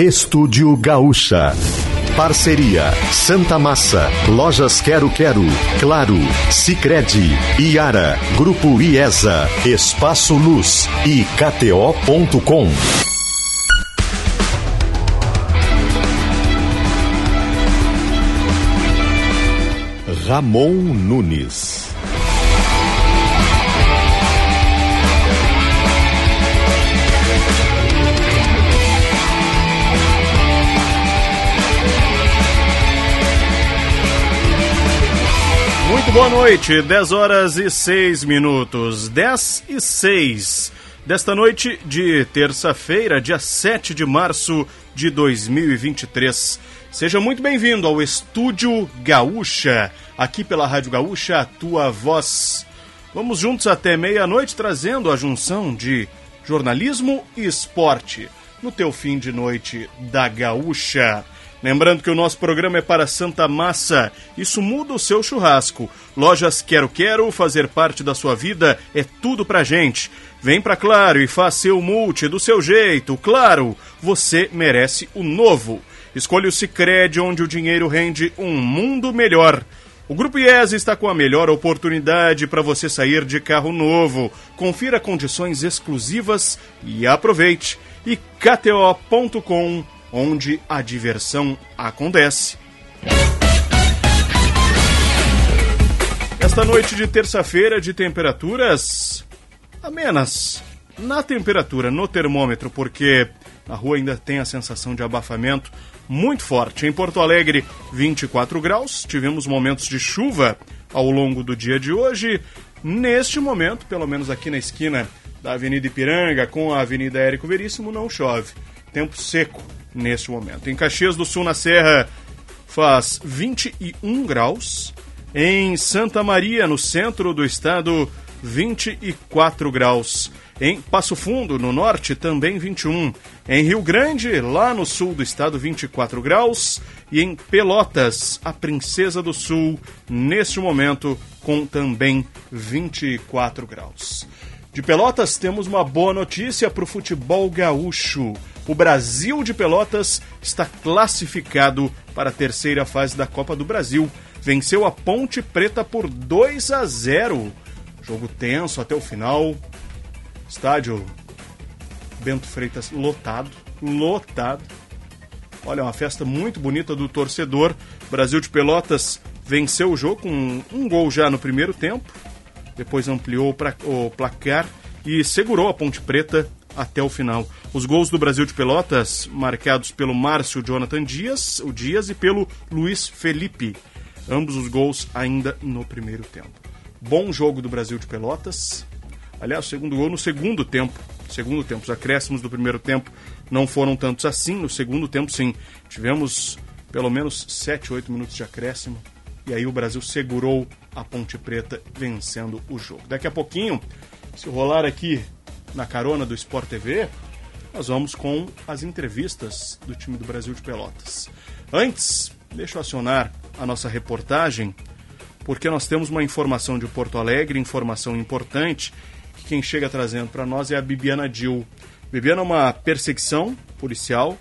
Estúdio Gaúcha. Parceria Santa Massa, Lojas Quero Quero, Claro, Sicredi, Iara, Grupo IESA, Espaço Luz e KTO.com. Ramon Nunes. Muito boa noite, 10 horas e 6 minutos, 10 e 6 desta noite de terça-feira, dia 7 de março de 2023. Seja muito bem-vindo ao Estúdio Gaúcha, aqui pela Rádio Gaúcha, a tua voz. Vamos juntos até meia-noite trazendo a junção de jornalismo e esporte no teu fim de noite da Gaúcha. Lembrando que o nosso programa é para Santa Massa. Isso muda o seu churrasco. Lojas Quero Quero, fazer parte da sua vida é tudo pra gente. Vem pra Claro e faça seu multi do seu jeito. Claro, você merece o novo. Escolha o Cicred, onde o dinheiro rende um mundo melhor. O Grupo IES está com a melhor oportunidade para você sair de carro novo. Confira condições exclusivas e aproveite. E KTO.com onde a diversão acontece. Esta noite de terça-feira de temperaturas amenas. Na temperatura, no termômetro, porque a rua ainda tem a sensação de abafamento muito forte. Em Porto Alegre, 24 graus. Tivemos momentos de chuva ao longo do dia de hoje. Neste momento, pelo menos aqui na esquina da Avenida Ipiranga com a Avenida Érico Veríssimo, não chove. Tempo seco neste momento. Em Caxias do Sul, na Serra, faz 21 graus. Em Santa Maria, no centro do estado, 24 graus. Em Passo Fundo, no norte, também 21. Em Rio Grande, lá no sul do estado, 24 graus. E em Pelotas, a Princesa do Sul, neste momento, com também 24 graus. De Pelotas, temos uma boa notícia para o futebol gaúcho. O Brasil de Pelotas está classificado para a terceira fase da Copa do Brasil. Venceu a Ponte Preta por 2 a 0. Jogo tenso até o final. Estádio Bento Freitas lotado, lotado. Olha, uma festa muito bonita do torcedor. Brasil de Pelotas venceu o jogo com um gol já no primeiro tempo depois ampliou o placar e segurou a Ponte Preta até o final. Os gols do Brasil de Pelotas, marcados pelo Márcio Jonathan Dias, o Dias e pelo Luiz Felipe. Ambos os gols ainda no primeiro tempo. Bom jogo do Brasil de Pelotas. Aliás, o segundo gol no segundo tempo. Segundo tempo. Os acréscimos do primeiro tempo não foram tantos assim. No segundo tempo, sim. Tivemos pelo menos 7, 8 minutos de acréscimo. E aí o Brasil segurou a Ponte Preta vencendo o jogo. Daqui a pouquinho, se rolar aqui na carona do Sport TV, nós vamos com as entrevistas do time do Brasil de Pelotas. Antes, deixa eu acionar a nossa reportagem, porque nós temos uma informação de Porto Alegre, informação importante, que quem chega trazendo para nós é a Bibiana Dil. Bibiana uma perseguição policial,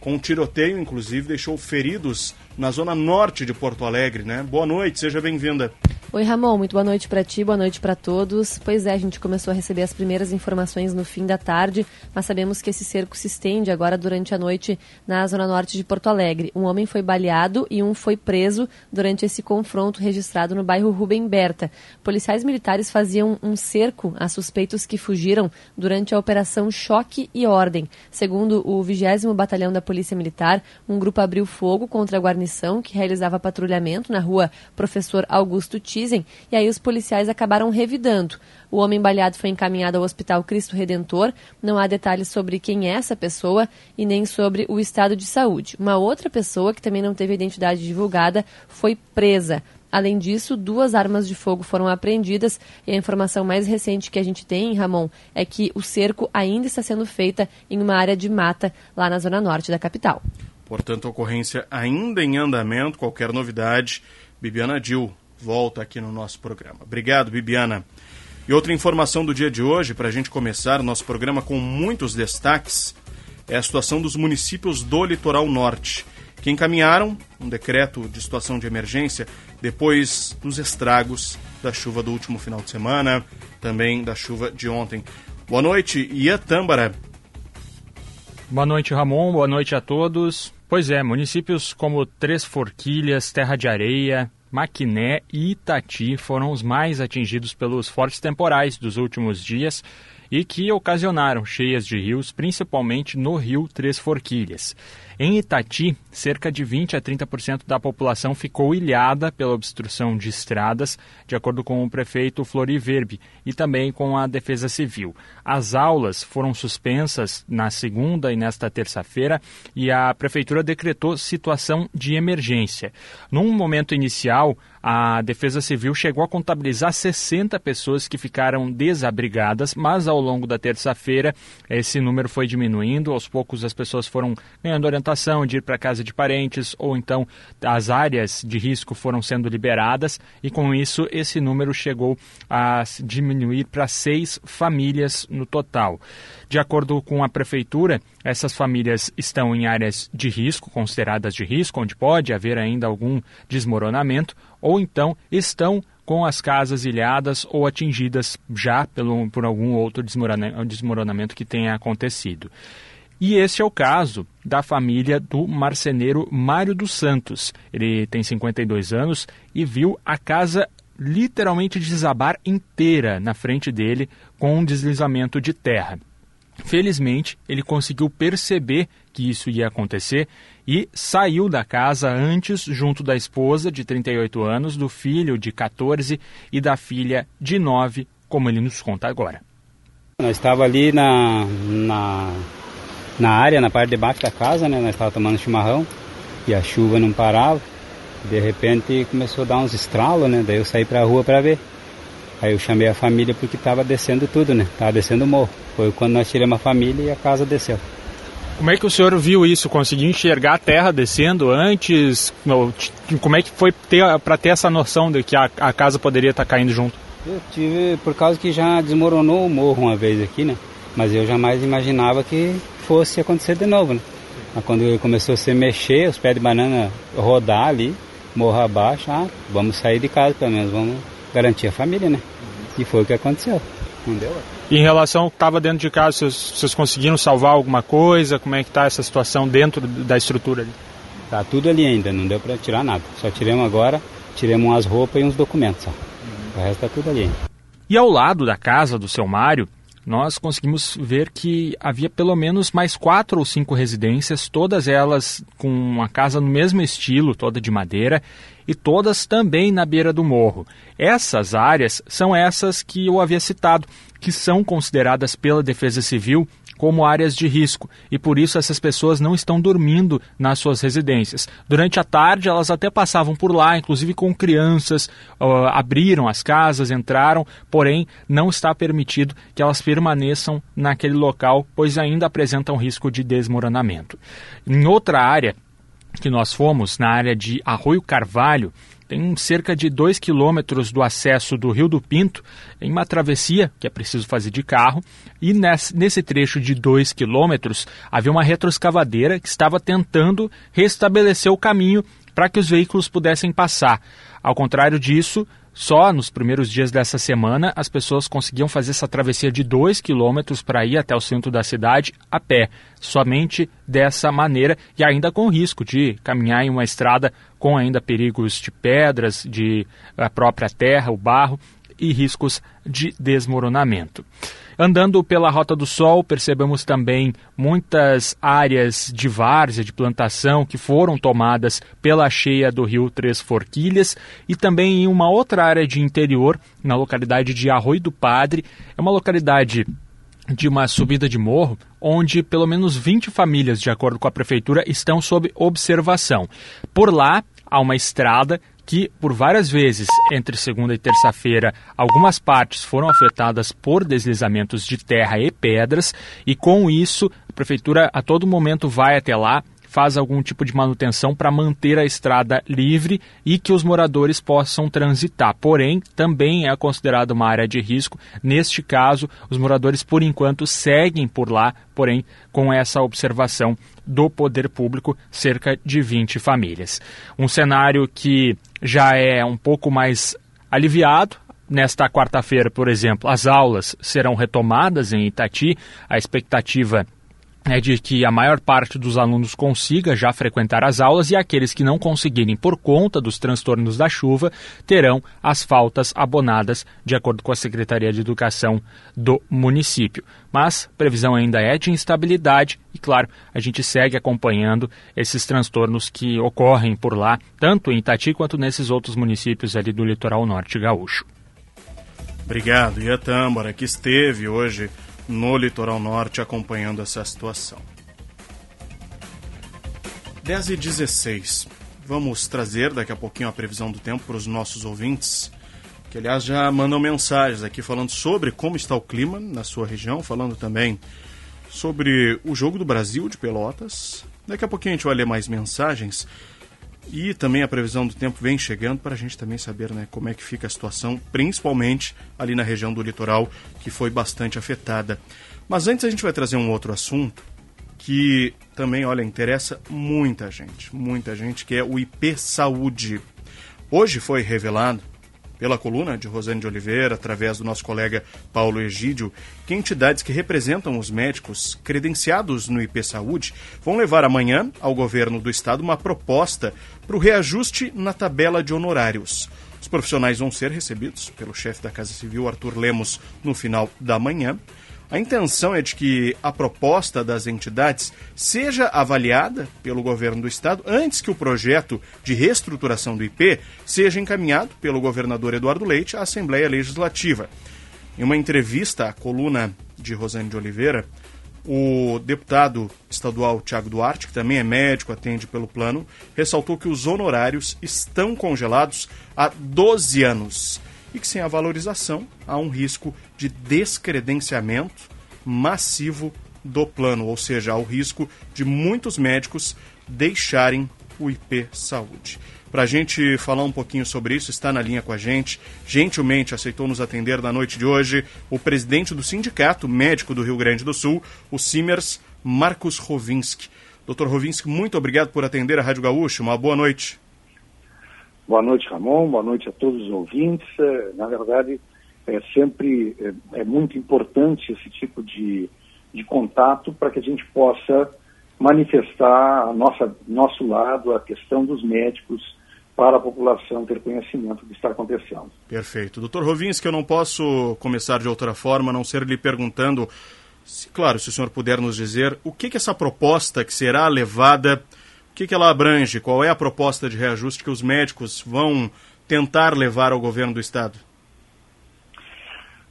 com um tiroteio, inclusive, deixou feridos na zona norte de Porto Alegre, né? Boa noite, seja bem-vinda. Oi, Ramon, muito boa noite para ti, boa noite para todos. Pois é, a gente começou a receber as primeiras informações no fim da tarde, mas sabemos que esse cerco se estende agora durante a noite na zona norte de Porto Alegre. Um homem foi baleado e um foi preso durante esse confronto registrado no bairro Rubem Berta. Policiais militares faziam um cerco a suspeitos que fugiram durante a operação Choque e Ordem. Segundo o 20 Batalhão da Polícia Militar, um grupo abriu fogo contra a guarnição que realizava patrulhamento na rua Professor Augusto dizem, e aí os policiais acabaram revidando. O homem baleado foi encaminhado ao Hospital Cristo Redentor. Não há detalhes sobre quem é essa pessoa e nem sobre o estado de saúde. Uma outra pessoa, que também não teve identidade divulgada, foi presa. Além disso, duas armas de fogo foram apreendidas e a informação mais recente que a gente tem, Ramon, é que o cerco ainda está sendo feita em uma área de mata lá na zona norte da capital. Portanto, ocorrência ainda em andamento, qualquer novidade, Bibiana Dil, volta aqui no nosso programa. Obrigado, Bibiana. E outra informação do dia de hoje, para a gente começar nosso programa com muitos destaques, é a situação dos municípios do litoral norte, que encaminharam um decreto de situação de emergência depois dos estragos da chuva do último final de semana, também da chuva de ontem. Boa noite, Ian Tâmbara. Boa noite, Ramon. Boa noite a todos. Pois é, municípios como Três Forquilhas, Terra de Areia, Maquiné e Itati foram os mais atingidos pelos fortes temporais dos últimos dias e que ocasionaram cheias de rios, principalmente no rio Três Forquilhas. Em Itati, cerca de 20 a 30% da população ficou ilhada pela obstrução de estradas, de acordo com o prefeito Floriverbe e também com a Defesa Civil. As aulas foram suspensas na segunda e nesta terça-feira e a prefeitura decretou situação de emergência. Num momento inicial, a Defesa Civil chegou a contabilizar 60 pessoas que ficaram desabrigadas, mas ao longo da terça-feira esse número foi diminuindo. Aos poucos as pessoas foram ganhando orientação de ir para casa de parentes ou então as áreas de risco foram sendo liberadas e com isso esse número chegou a diminuir para seis famílias no total. De acordo com a prefeitura, essas famílias estão em áreas de risco, consideradas de risco, onde pode haver ainda algum desmoronamento ou então estão com as casas ilhadas ou atingidas já pelo, por algum outro desmoronamento que tenha acontecido. E esse é o caso da família do marceneiro Mário dos Santos. Ele tem 52 anos e viu a casa literalmente desabar inteira na frente dele com um deslizamento de terra. Felizmente, ele conseguiu perceber que isso ia acontecer e saiu da casa antes, junto da esposa, de 38 anos, do filho, de 14, e da filha, de 9, como ele nos conta agora. Nós estava ali na, na, na área, na parte de baixo da casa, né? Nós estávamos tomando chimarrão e a chuva não parava. De repente começou a dar uns estralos, né? Daí eu saí para a rua para ver. Aí eu chamei a família porque estava descendo tudo, né? Estava descendo o morro. Foi quando nós tiramos a família e a casa desceu. Como é que o senhor viu isso? Conseguiu enxergar a terra descendo antes? Como é que foi para ter essa noção de que a, a casa poderia estar tá caindo junto? Eu tive, por causa que já desmoronou o morro uma vez aqui, né? Mas eu jamais imaginava que fosse acontecer de novo, né? Mas quando começou a se mexer, os pés de banana rodar ali, morro abaixo, ah, vamos sair de casa pelo menos, vamos garantir a família, né? E foi o que aconteceu. Não deu? E em relação ao que estava dentro de casa, vocês, vocês, conseguiram salvar alguma coisa? Como é que está essa situação dentro da estrutura ali? Tá tudo ali ainda, não deu para tirar nada. Só tiramos agora, tiramos umas roupas e uns documentos só. O resto tá tudo ali ainda. E ao lado da casa do seu Mário, nós conseguimos ver que havia pelo menos mais quatro ou cinco residências, todas elas com uma casa no mesmo estilo, toda de madeira, e todas também na beira do morro. Essas áreas são essas que eu havia citado, que são consideradas pela Defesa Civil como áreas de risco e por isso essas pessoas não estão dormindo nas suas residências. Durante a tarde elas até passavam por lá, inclusive com crianças, uh, abriram as casas, entraram, porém não está permitido que elas permaneçam naquele local, pois ainda apresentam risco de desmoronamento. Em outra área que nós fomos, na área de Arroio Carvalho, tem cerca de 2 quilômetros do acesso do Rio do Pinto em uma travessia que é preciso fazer de carro. E nesse, trecho de 2 quilômetros havia uma retroescavadeira que estava tentando restabelecer o caminho para que os veículos pudessem passar. Ao contrário disso, só nos primeiros dias dessa semana as pessoas conseguiam fazer essa travessia de 2 quilômetros para ir até o centro da cidade a pé, somente dessa maneira e ainda com risco de caminhar em uma estrada com ainda perigos de pedras, de a própria terra, o barro e riscos de desmoronamento. Andando pela Rota do Sol, percebemos também muitas áreas de várzea, de plantação, que foram tomadas pela cheia do rio Três Forquilhas e também em uma outra área de interior, na localidade de Arroio do Padre. É uma localidade de uma subida de morro, onde pelo menos 20 famílias, de acordo com a prefeitura, estão sob observação. Por lá há uma estrada que por várias vezes entre segunda e terça-feira algumas partes foram afetadas por deslizamentos de terra e pedras e com isso a prefeitura a todo momento vai até lá faz algum tipo de manutenção para manter a estrada livre e que os moradores possam transitar. Porém, também é considerado uma área de risco. Neste caso, os moradores, por enquanto, seguem por lá, porém, com essa observação do poder público, cerca de 20 famílias. Um cenário que já é um pouco mais aliviado. Nesta quarta-feira, por exemplo, as aulas serão retomadas em Itati. A expectativa é de que a maior parte dos alunos consiga já frequentar as aulas e aqueles que não conseguirem por conta dos transtornos da chuva terão as faltas abonadas, de acordo com a Secretaria de Educação do município. Mas previsão ainda é de instabilidade e, claro, a gente segue acompanhando esses transtornos que ocorrem por lá, tanto em Itati quanto nesses outros municípios ali do litoral norte gaúcho. Obrigado. A Tâmbara, que esteve hoje no litoral norte acompanhando essa situação. 10 e 16. Vamos trazer daqui a pouquinho a previsão do tempo para os nossos ouvintes, que aliás já mandam mensagens aqui falando sobre como está o clima na sua região, falando também sobre o jogo do Brasil de Pelotas. Daqui a pouquinho a gente vai ler mais mensagens. E também a previsão do tempo vem chegando para a gente também saber né, como é que fica a situação, principalmente ali na região do litoral, que foi bastante afetada. Mas antes a gente vai trazer um outro assunto que também, olha, interessa muita gente, muita gente, que é o IP Saúde. Hoje foi revelado pela coluna de Rosane de Oliveira, através do nosso colega Paulo Egídio, que entidades que representam os médicos credenciados no IP Saúde vão levar amanhã ao governo do estado uma proposta para o reajuste na tabela de honorários. Os profissionais vão ser recebidos pelo chefe da Casa Civil, Arthur Lemos, no final da manhã. A intenção é de que a proposta das entidades seja avaliada pelo governo do estado antes que o projeto de reestruturação do IP seja encaminhado pelo governador Eduardo Leite à Assembleia Legislativa. Em uma entrevista à coluna de Rosane de Oliveira, o deputado estadual Tiago Duarte, que também é médico, atende pelo plano, ressaltou que os honorários estão congelados há 12 anos e que sem a valorização há um risco de descredenciamento massivo do plano, ou seja, há o risco de muitos médicos deixarem o IP Saúde. Para a gente falar um pouquinho sobre isso, está na linha com a gente, gentilmente aceitou nos atender na noite de hoje, o presidente do Sindicato Médico do Rio Grande do Sul, o Simers, Marcos Rovinski. Doutor Rovinski, muito obrigado por atender a Rádio Gaúcho. Uma boa noite. Boa noite, Ramon. Boa noite a todos os ouvintes. Na verdade, é sempre é, é muito importante esse tipo de, de contato para que a gente possa manifestar a nossa nosso lado, a questão dos médicos para a população ter conhecimento do que está acontecendo. Perfeito. Doutor Rovinski, eu não posso começar de outra forma, a não ser lhe perguntando, se, claro, se o senhor puder nos dizer, o que, que essa proposta que será levada o que, que ela abrange? Qual é a proposta de reajuste que os médicos vão tentar levar ao governo do Estado?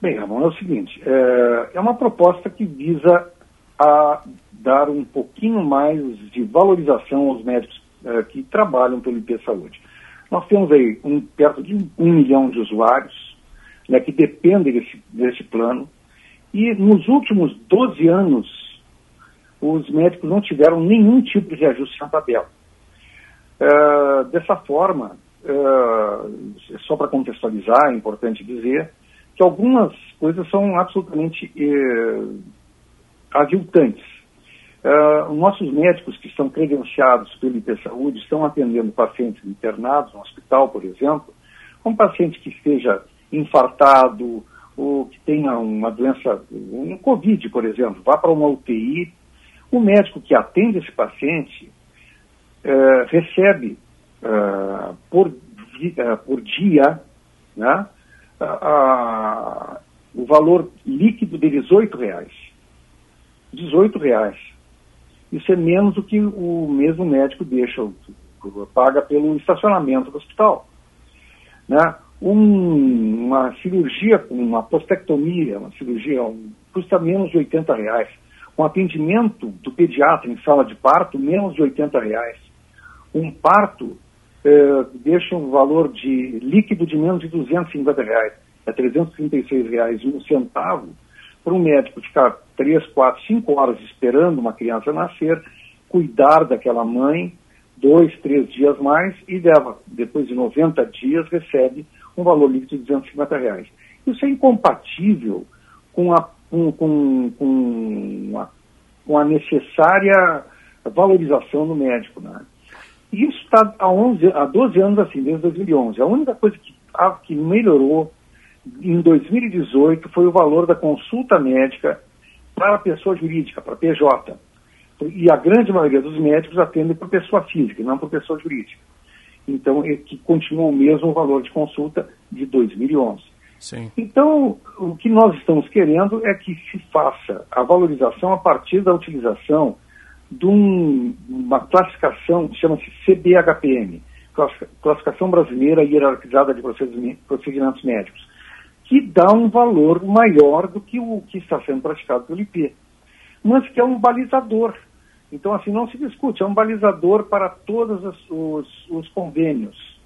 Bem, Ramon, é o seguinte: é, é uma proposta que visa a dar um pouquinho mais de valorização aos médicos é, que trabalham pelo IP Saúde. Nós temos aí um, perto de um milhão de usuários né, que dependem desse, desse plano, e nos últimos 12 anos os médicos não tiveram nenhum tipo de ajuste na tabela. Uh, dessa forma, uh, só para contextualizar, é importante dizer que algumas coisas são absolutamente uh, aviltantes. Uh, nossos médicos que estão credenciados pelo IP Saúde estão atendendo pacientes internados no hospital, por exemplo, um paciente que esteja infartado ou que tenha uma doença, um Covid, por exemplo, vá para uma UTI o médico que atende esse paciente é, recebe é, por, é, por dia né, a, o valor líquido de 18 reais. 18 reais. Isso é menos do que o mesmo médico deixa, paga pelo estacionamento do hospital. Né? Um, uma cirurgia, uma postectomia, uma cirurgia, um, custa menos de 80 reais um atendimento do pediatra em sala de parto, menos de 80 reais. Um parto eh, deixa um valor de líquido de menos de 250 reais. É 336 reais e um centavo para um médico ficar 3, 4, 5 horas esperando uma criança nascer cuidar daquela mãe dois, três dias mais e depois de 90 dias, recebe um valor líquido de 250 reais. Isso é incompatível com a, com, com, com a, com a necessária valorização do médico. Né? E isso está há, 11, há 12 anos assim, desde 2011. A única coisa que, a, que melhorou em 2018 foi o valor da consulta médica para a pessoa jurídica, para a PJ. E a grande maioria dos médicos atendem por pessoa física, não por pessoa jurídica. Então, é que continua o mesmo valor de consulta de 2011. Sim. Então, o que nós estamos querendo é que se faça a valorização a partir da utilização de um, uma classificação que chama-se CBHPM, Classificação Brasileira Hierarquizada de Procedimentos Médicos, que dá um valor maior do que o que está sendo praticado pelo IP, mas que é um balizador. Então, assim, não se discute, é um balizador para todos os, os, os convênios.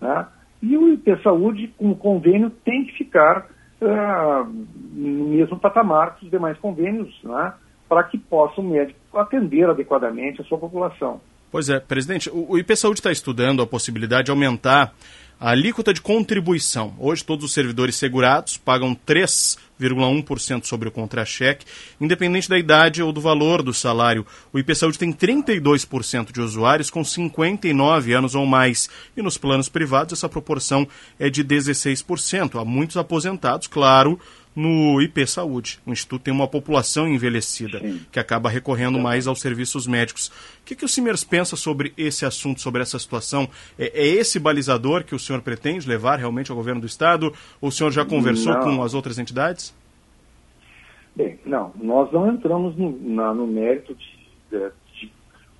Né? E o IP Saúde, com o convênio, tem que ficar uh, no mesmo patamar que os demais convênios, né? Para que possa o médico atender adequadamente a sua população. Pois é, presidente, o, IP Saúde está estudando a possibilidade de aumentar a alíquota de contribuição. Hoje, todos os servidores segurados pagam 3,1% sobre o contra-cheque, independente da idade ou do valor do salário. O IP Saúde tem 32% de usuários com 59 anos ou mais. E nos planos privados, essa proporção é de 16%. Há muitos aposentados, claro, no IP Saúde. O Instituto tem uma população envelhecida Sim. que acaba recorrendo mais aos serviços médicos. O que, que o Simers pensa sobre esse assunto, sobre essa situação? É, é, esse balizador que o senhor pretende levar realmente ao governo do Estado? Ou o senhor já conversou não. com as outras entidades? Bem, não. Nós não entramos no, na, no mérito de, de, de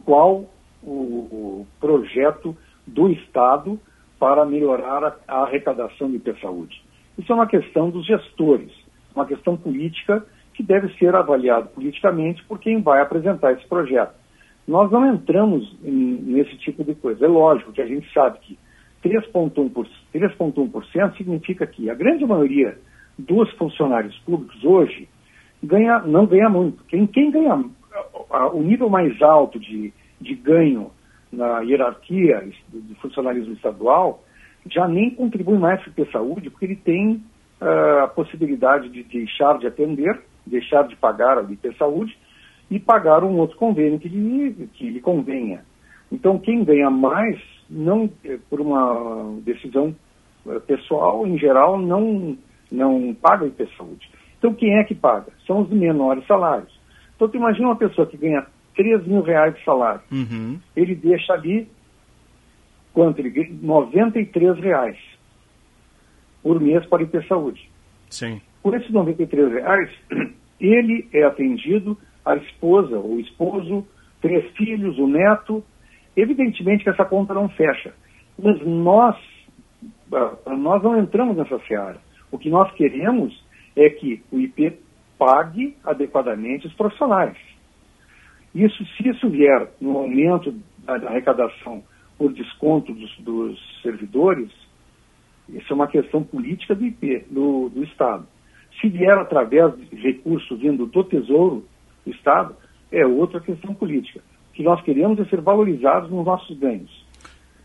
qual o, o, projeto do Estado para melhorar a, a arrecadação do IP Saúde. Isso é uma questão dos gestores uma questão política que deve ser avaliado politicamente por quem vai apresentar esse projeto. Nós não entramos em, nesse tipo de coisa. É lógico que a gente sabe que 3,1% significa que a grande maioria dos funcionários públicos hoje ganha, não ganha muito. Quem, quem ganha o nível mais alto de, de ganho na hierarquia do funcionalismo estadual já nem contribui mais para a saúde, porque ele tem a possibilidade de deixar de atender, deixar de pagar a IP Saúde e pagar um outro convênio que lhe, que lhe convenha. Então, quem ganha mais, não eh, por uma decisão eh, pessoal, em geral, não, não paga a IP Saúde. Então, quem é que paga? São os menores salários. Então, tu imagina uma pessoa que ganha 3 mil reais de salário. Uhum. Ele deixa ali, quanto? Ele ganha 93 reais por mês para IP Saúde. Sim. Por esses 93 reais, ele é atendido, a esposa, o esposo, três filhos, o neto. Evidentemente que essa conta não fecha. Mas nós, ah, nós não entramos nessa seara. O que nós queremos é que o IP pague adequadamente os profissionais. Isso, se isso vier no aumento da arrecadação por desconto dos, dos servidores, isso é uma questão política do IP, do, do Estado. Se vier através de recursos vindo do Tesouro do Estado, é outra questão política. O que nós queremos é ser valorizados nos nossos ganhos.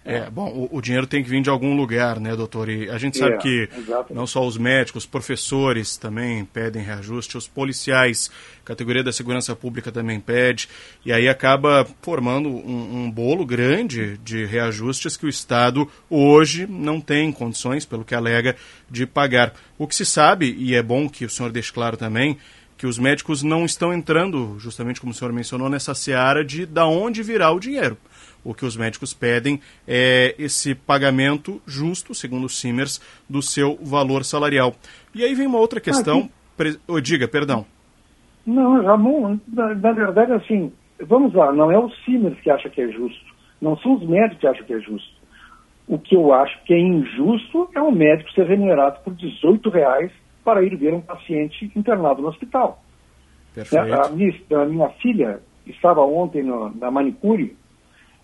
É, bom, o, o, dinheiro tem que vir de algum lugar, né, doutor? E a gente sabe é, que exatamente. não só os médicos, os professores também pedem reajuste, os policiais, categoria da segurança pública também pede, e aí acaba formando um, um bolo grande de reajustes que o Estado hoje não tem condições, pelo que alega, de pagar. O que se sabe, e é bom que o senhor deixe claro também, que os médicos não estão entrando, justamente como o senhor mencionou, nessa seara de da onde virá o dinheiro o que os médicos pedem é esse pagamento justo, segundo o Simers, do seu valor salarial. E aí vem uma outra questão. Pre... Oh, diga, perdão. Não, Ramon, na, na, verdade, assim, vamos lá, não é o Simers que acha que é justo, não são os médicos que acham que é justo. O que eu acho que é injusto é o médico ser remunerado por 18 reais para ir ver um paciente internado no hospital. Perfeito. A, minha, a minha filha estava ontem no, na manicure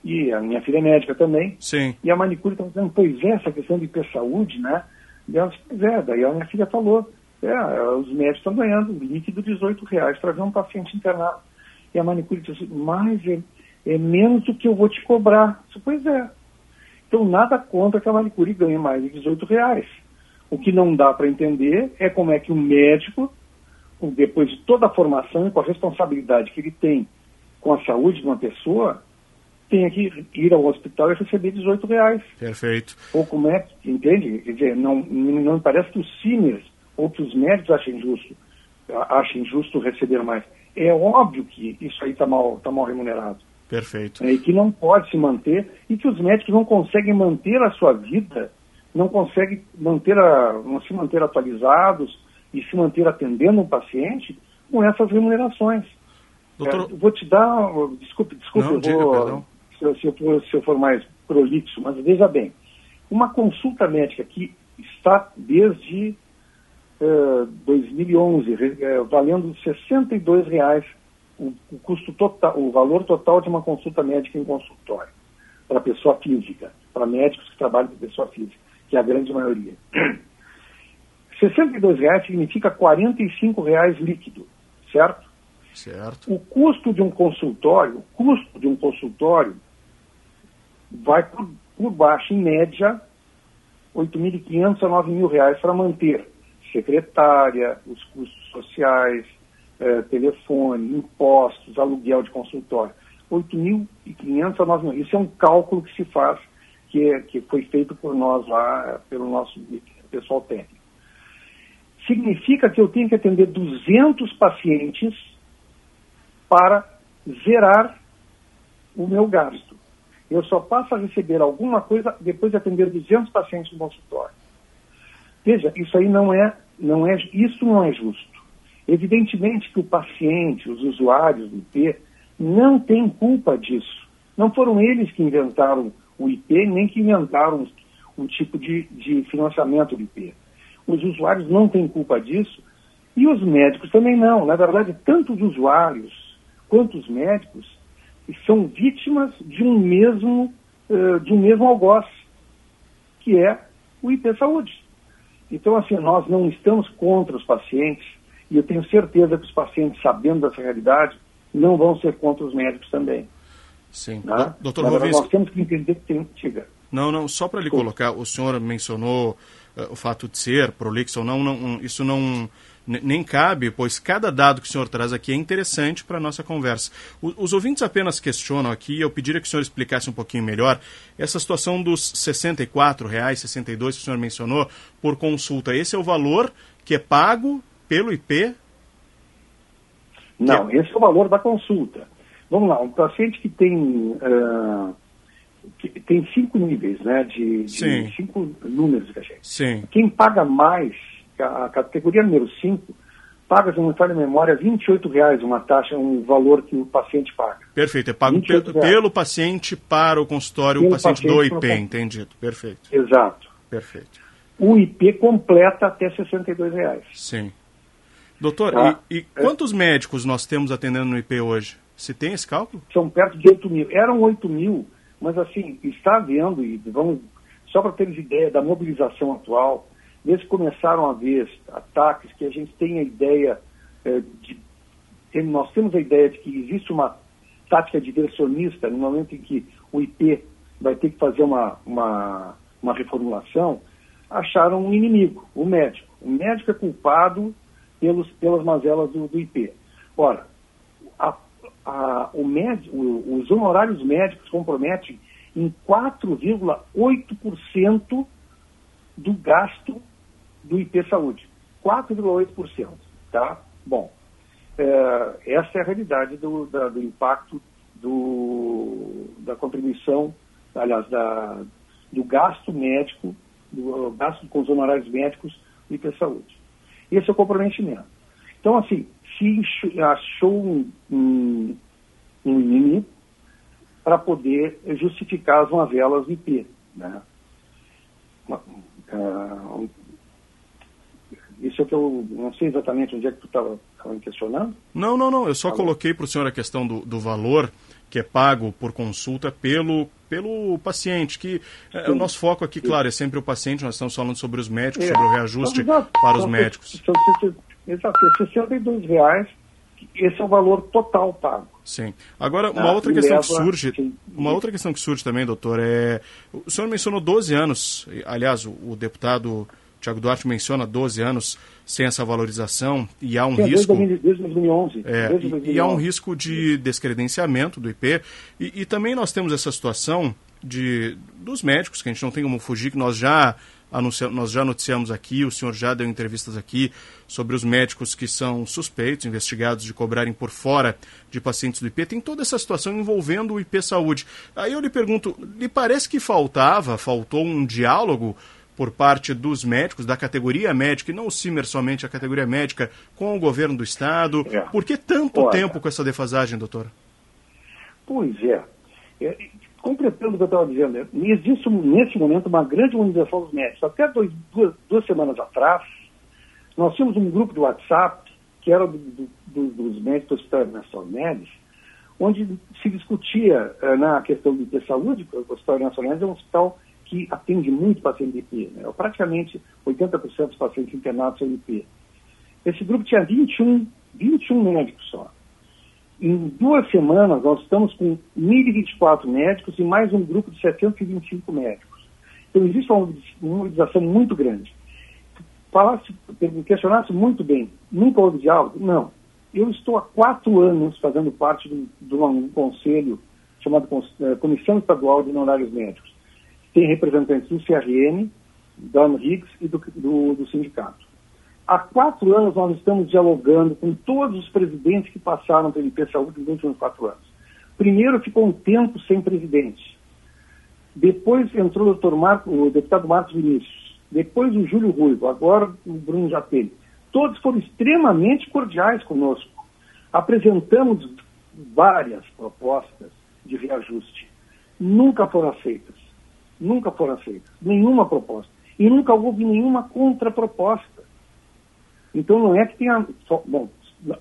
e a minha filha é médica também. Sim. E a manicure está dizendo, pois é, essa questão de ter saúde, né? E ela disse, pois é, daí a minha filha falou, é, os médicos estão ganhando líquido de 18 reais para ver um paciente internado. E a manicure disse, mas é menos do que eu vou te cobrar. Pois é. Então, nada contra que a manicure ganhe mais de 18 reais. O que não dá para entender é como é que um médico, depois de toda a formação e com a responsabilidade que ele tem com a saúde de uma pessoa, tenha que ir ao hospital e receber 18 reais. Perfeito. Ou como é, entende? Quer dizer, não, não me parece que os cíneres ou que os médicos achem justo, achem justo receber mais. É óbvio que isso aí está mal, tá mal remunerado. Perfeito. É, e que não pode se manter, e que os médicos não conseguem manter a sua vida, não conseguem manter a, não se manter atualizados e se manter atendendo o paciente com essas remunerações. Doutor... É, vou te dar, desculpe, desculpe, não, eu vou, se, se, eu for, se eu for mais prolixo, mas veja bem, uma consulta médica que está desde uh, 2011 uh, valendo 62 reais o, o, custo total, o valor total de uma consulta médica em consultório para pessoa física, para médicos que trabalham com pessoa física, que é a grande maioria. 62 reais significa 45 reais líquido, certo? Certo. O custo de um consultório, o custo de um consultório vai por, por baixo, em média, R$ 8.500 a 9.000 reais para manter secretária, os custos sociais, eh, telefone, impostos, aluguel de consultório. R$ 8.500 a R$ 9.000. Isso é um cálculo que se faz, que, é, que foi feito por nós lá, pelo nosso pessoal técnico. Significa que eu tenho que atender 200 pacientes para zerar o meu gasto. Eu só passo a receber alguma coisa depois de atender 200 pacientes no consultório. Veja, isso aí não é, não é, isso não é justo. Evidentemente que o paciente, os usuários do IP, não têm culpa disso. Não foram eles que inventaram o IP, nem que inventaram o tipo de, de financiamento do IP. Os usuários não têm culpa disso e os médicos também não. Na verdade, tanto os usuários quanto os médicos são vítimas de um mesmo, uh, de um mesmo algoz, que é o IP Saúde. Então, assim, nós não estamos contra os pacientes, e eu tenho certeza que os pacientes, sabendo dessa realidade, não vão ser contra os médicos também. Sim. Tá? Doutor Rovinski... Nós temos que entender que tem... Chega. Não, não, só para lhe colocar, o senhor mencionou uh, o fato de ser prolixo ou não, não isso não nem cabe, pois cada dado que o senhor traz aqui é interessante para a nossa conversa. O, os ouvintes apenas questionam aqui, eu pediria que o senhor explicasse um pouquinho melhor, essa situação dos 64 reais, 62 que o senhor mencionou por consulta. Esse é o valor que é pago pelo IP? Não, esse é o valor da consulta. Vamos lá, um paciente que tem, uh, que tem cinco níveis, né, de, de cinco números que a gente. Sim. Quem paga mais a categoria número 5 paga, se não me falha a memória, R$ 28,00 uma taxa, um valor que o paciente paga. Perfeito, é pago pe pelo paciente para o consultório, pelo o paciente, paciente do IP, entendido. Perfeito. Exato. Perfeito. O IP completa até R$ 62,00. Sim. Doutor, ah, e, e é. quantos médicos nós temos atendendo no IP hoje? Se tem esse cálculo? São perto de 8 mil. Eram 8 mil, mas assim, está havendo, e vamos, só para termos ideia da mobilização atual, Que começaram a haver ataques, que a gente tem a ideia é, de. Nós temos a ideia de que existe uma tática diversionista no momento em que o IP vai ter que fazer uma, uma, uma reformulação, acharam um inimigo, o médico. O médico é culpado pelos, pelas mazelas do, do IP. Ora, a, a, o médico, os honorários médicos comprometem em 4,8% do gasto do IP Saúde, 4,8%. Tá? Bom, é, essa é a realidade do, da, do impacto do, da contribuição, aliás, da, do gasto médico, do gasto com os honorários médicos do IP Saúde. Esse é o comprometimento. Então, assim, se achou um, um, um inimigo para poder justificar as novelas do IP. Né? Uh, isso é que eu não sei exatamente onde é que tu estava me questionando. Não, não, não. Eu só coloquei para o senhor a questão do, do valor que é pago por consulta pelo, pelo paciente, que é, o nosso foco aqui, claro, é sempre o paciente, nós estamos falando sobre os médicos, é. sobre o reajuste então, para os médicos. São, exato, é 62 reais esse é o valor total pago. Sim. Agora, uma ah, outra questão leva, que surge, sim. uma outra questão que surge também, doutor, é o senhor mencionou 12 anos, aliás, o, o deputado Tiago Duarte menciona 12 anos sem essa valorização e há um sim, risco desde 2011, é, desde 2011. E, há um risco de descredenciamento do IP e, e também nós temos essa situação de dos médicos que a gente não tem como fugir que nós já nós já noticiamos aqui, o senhor já deu entrevistas aqui sobre os médicos que são suspeitos, investigados de cobrarem por fora de pacientes do IP. Tem toda essa situação envolvendo o IP Saúde. Aí eu lhe pergunto, lhe parece que faltava, faltou um diálogo por parte dos médicos, da categoria médica, e não o CIMER somente, a categoria médica, com o governo do Estado? É. Por que tanto Olha, tempo com essa defasagem, doutor? Pois é. é completando o que eu estava dizendo, né? existe nesse momento uma grande mobilização dos médicos. Até dois, duas, duas, semanas atrás, nós tínhamos um grupo de WhatsApp, que era do, do, dos médicos do Hospital Nacional Médicos, onde se discutia uh, na questão de ter saúde, porque o Hospital Nacional é um hospital que atende muito paciente de IP, né? praticamente 80% dos pacientes internados são IP. Esse grupo tinha 21, 21 médicos só. Em duas semanas, nós estamos com 1.024 médicos e mais um grupo de 725 médicos. Então, existe uma mobilização muito grande. Falasse, questionasse muito bem, nunca houve diálogo? Não. Eu estou há quatro anos fazendo parte de, um conselho chamado eh, Comissão Estadual de Honorários Médicos. Tem representantes do CRM, da Higgs e do, do, do sindicato. Há quatro anos nós estamos dialogando com todos os presidentes que passaram pelo IP Saúde nos últimos quatro anos. Primeiro ficou um tempo sem presidente. Depois entrou o. Marco, o deputado Marcos Vinícius. Depois o Júlio Ruivo. Agora o Bruno Japelli. Todos foram extremamente cordiais conosco. Apresentamos várias propostas de reajuste. Nunca foram aceitas. Nunca foram aceitas. Nenhuma proposta. E nunca houve nenhuma contraproposta. Então não é que tenha. Bom,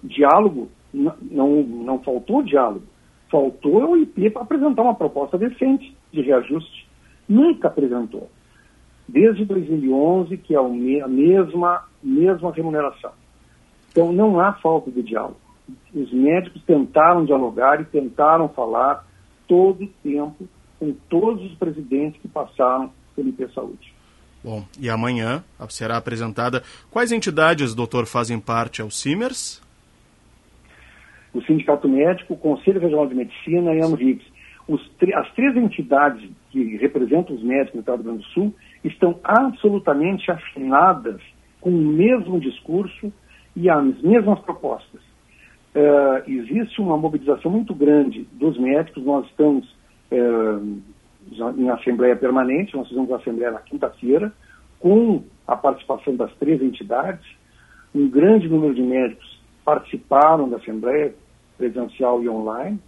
diálogo, não, não faltou diálogo. Faltou o IP apresentar uma proposta decente de reajuste. Nunca apresentou. Desde 2011, que é a mesma, mesma remuneração. Então não há falta de diálogo. Os médicos tentaram dialogar e tentaram falar todo o tempo com todos os presidentes que passaram pelo IP Saúde. Bom, e amanhã será apresentada. Quais entidades, doutor, fazem parte aos CIMERS? O Sindicato Médico, o Conselho Regional de Medicina e a AMRIX. as três entidades que representam os médicos do Estado do Rio Grande do Sul estão absolutamente afinadas com o mesmo discurso e as mesmas propostas. Uh, existe uma mobilização muito grande dos médicos, nós estamos uh, em assembleia permanente, nós fizemos a assembleia na quinta-feira, com a participação das três entidades. Um grande número de médicos participaram da assembleia presencial e online.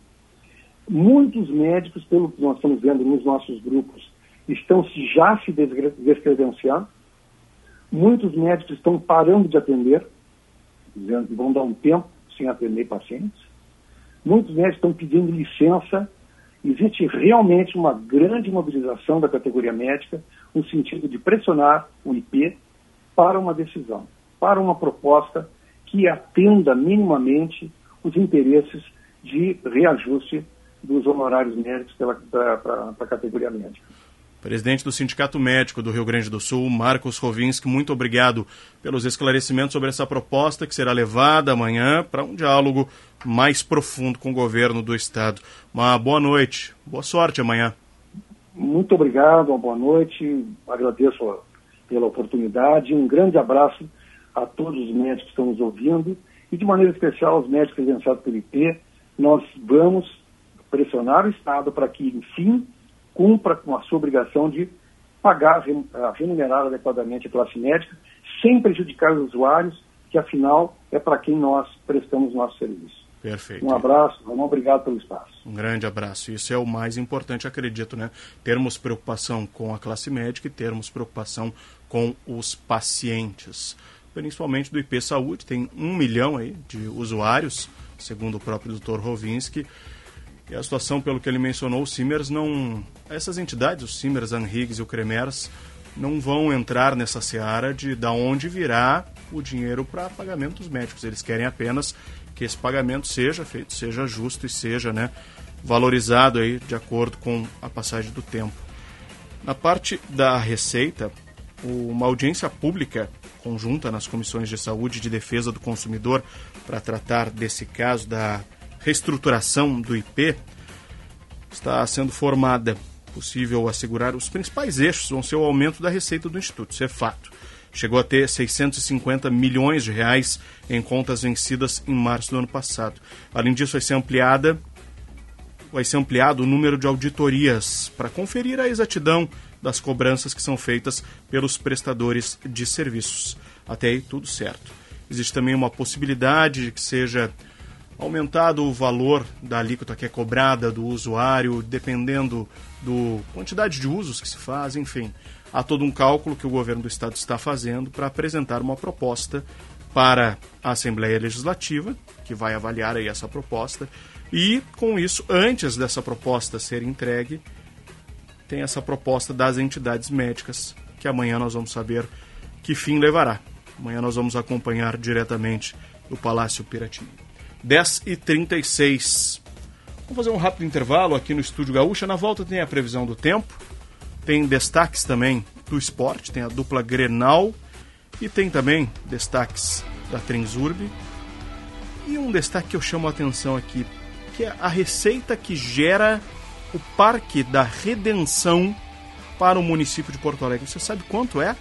Muitos médicos, pelo que nós estamos vendo nos nossos grupos, estão já se descredenciando. Muitos médicos estão parando de atender, dizendo que vão dar um tempo sem atender pacientes. Muitos médicos estão pedindo licença existe realmente uma grande mobilização da categoria médica no sentido de pressionar o IP para uma decisão, para uma proposta que atenda minimamente os interesses de reajuste dos honorários médicos para a categoria médica. Presidente do Sindicato Médico do Rio Grande do Sul, Marcos Rovinski, muito obrigado pelos esclarecimentos sobre essa proposta que será levada amanhã para um diálogo mais profundo com o governo do Estado. Uma boa noite, boa sorte amanhã. Muito obrigado, uma boa noite, agradeço pela oportunidade, um grande abraço a todos os médicos que estão nos ouvindo e de maneira especial aos médicos credenciados pelo IP. Nós vamos pressionar o Estado para que, enfim, cumpra com a sua obrigação de pagar, remunerar adequadamente a classe médica, sem prejudicar os usuários, que afinal é para quem nós prestamos nosso serviço. Perfeito. Um abraço, Ramon, obrigado pelo espaço. Um grande abraço. Isso é o mais importante, acredito, né? Termos preocupação com a classe médica e termos preocupação com os pacientes. Principalmente do IP Saúde, tem um milhão aí de usuários, segundo o próprio Dr. Rovinski. E a situação, pelo que ele mencionou, o Simers não. Essas entidades, o Simers, a Anhiggs e o Cremers, não vão entrar nessa seara de da onde virá o dinheiro para pagamento dos médicos. Eles querem apenas que esse pagamento seja feito, seja justo e seja né, valorizado aí de acordo com a passagem do tempo. Na parte da receita, uma audiência pública conjunta nas comissões de saúde e de defesa do consumidor para tratar desse caso da reestruturação do IP está sendo formada. Possível assegurar os principais eixos vão ser o aumento da receita do Instituto, isso é fato. Chegou a ter 650 milhões de reais em contas vencidas em março do ano passado. Além disso, vai ser ampliada vai ser ampliado o número de auditorias para conferir a exatidão das cobranças que são feitas pelos prestadores de serviços. Até aí, tudo certo. Existe também uma possibilidade de que seja aumentado o valor da alíquota que é cobrada do usuário, dependendo da quantidade de usos que se faz, enfim. Há todo um cálculo que o governo do estado está fazendo para apresentar uma proposta para a Assembleia Legislativa, que vai avaliar aí essa proposta, e com isso, antes dessa proposta ser entregue, tem essa proposta das entidades médicas, que amanhã nós vamos saber que fim levará. Amanhã nós vamos acompanhar diretamente do Palácio Piratini. 10 e 36 Vamos fazer um rápido intervalo aqui no Estúdio Gaúcha. Na volta tem a previsão do tempo, tem destaques também do esporte, tem a dupla Grenal e tem também destaques da Transurb. E um destaque que eu chamo a atenção aqui, que é a receita que gera o Parque da Redenção para o município de Porto Alegre. Você sabe quanto é?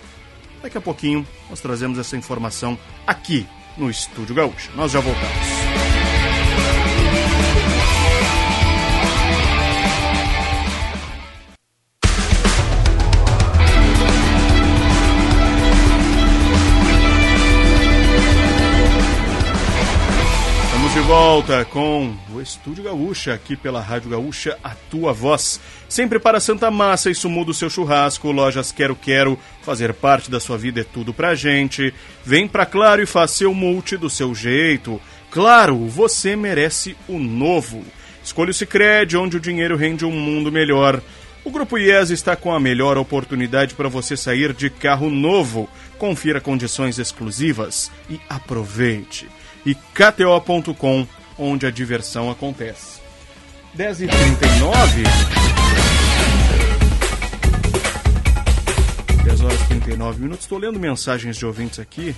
Daqui a pouquinho nós trazemos essa informação aqui no Estúdio Gaúcho. Nós já voltamos. Volta com o Estúdio Gaúcha, aqui pela Rádio Gaúcha, a tua voz. Sempre para Santa Massa, isso muda o seu churrasco. Lojas Quero Quero, fazer parte da sua vida é tudo pra gente. Vem pra Claro e faça seu multi do seu jeito. Claro, você merece o novo. Escolha o Cicred, onde o dinheiro rende um mundo melhor. O Grupo IES está com a melhor oportunidade para você sair de carro novo. Confira condições exclusivas e aproveite e KTO.com, onde a diversão acontece. 10h39. Dez horas e 39 minutos. Estou lendo mensagens de ouvintes aqui.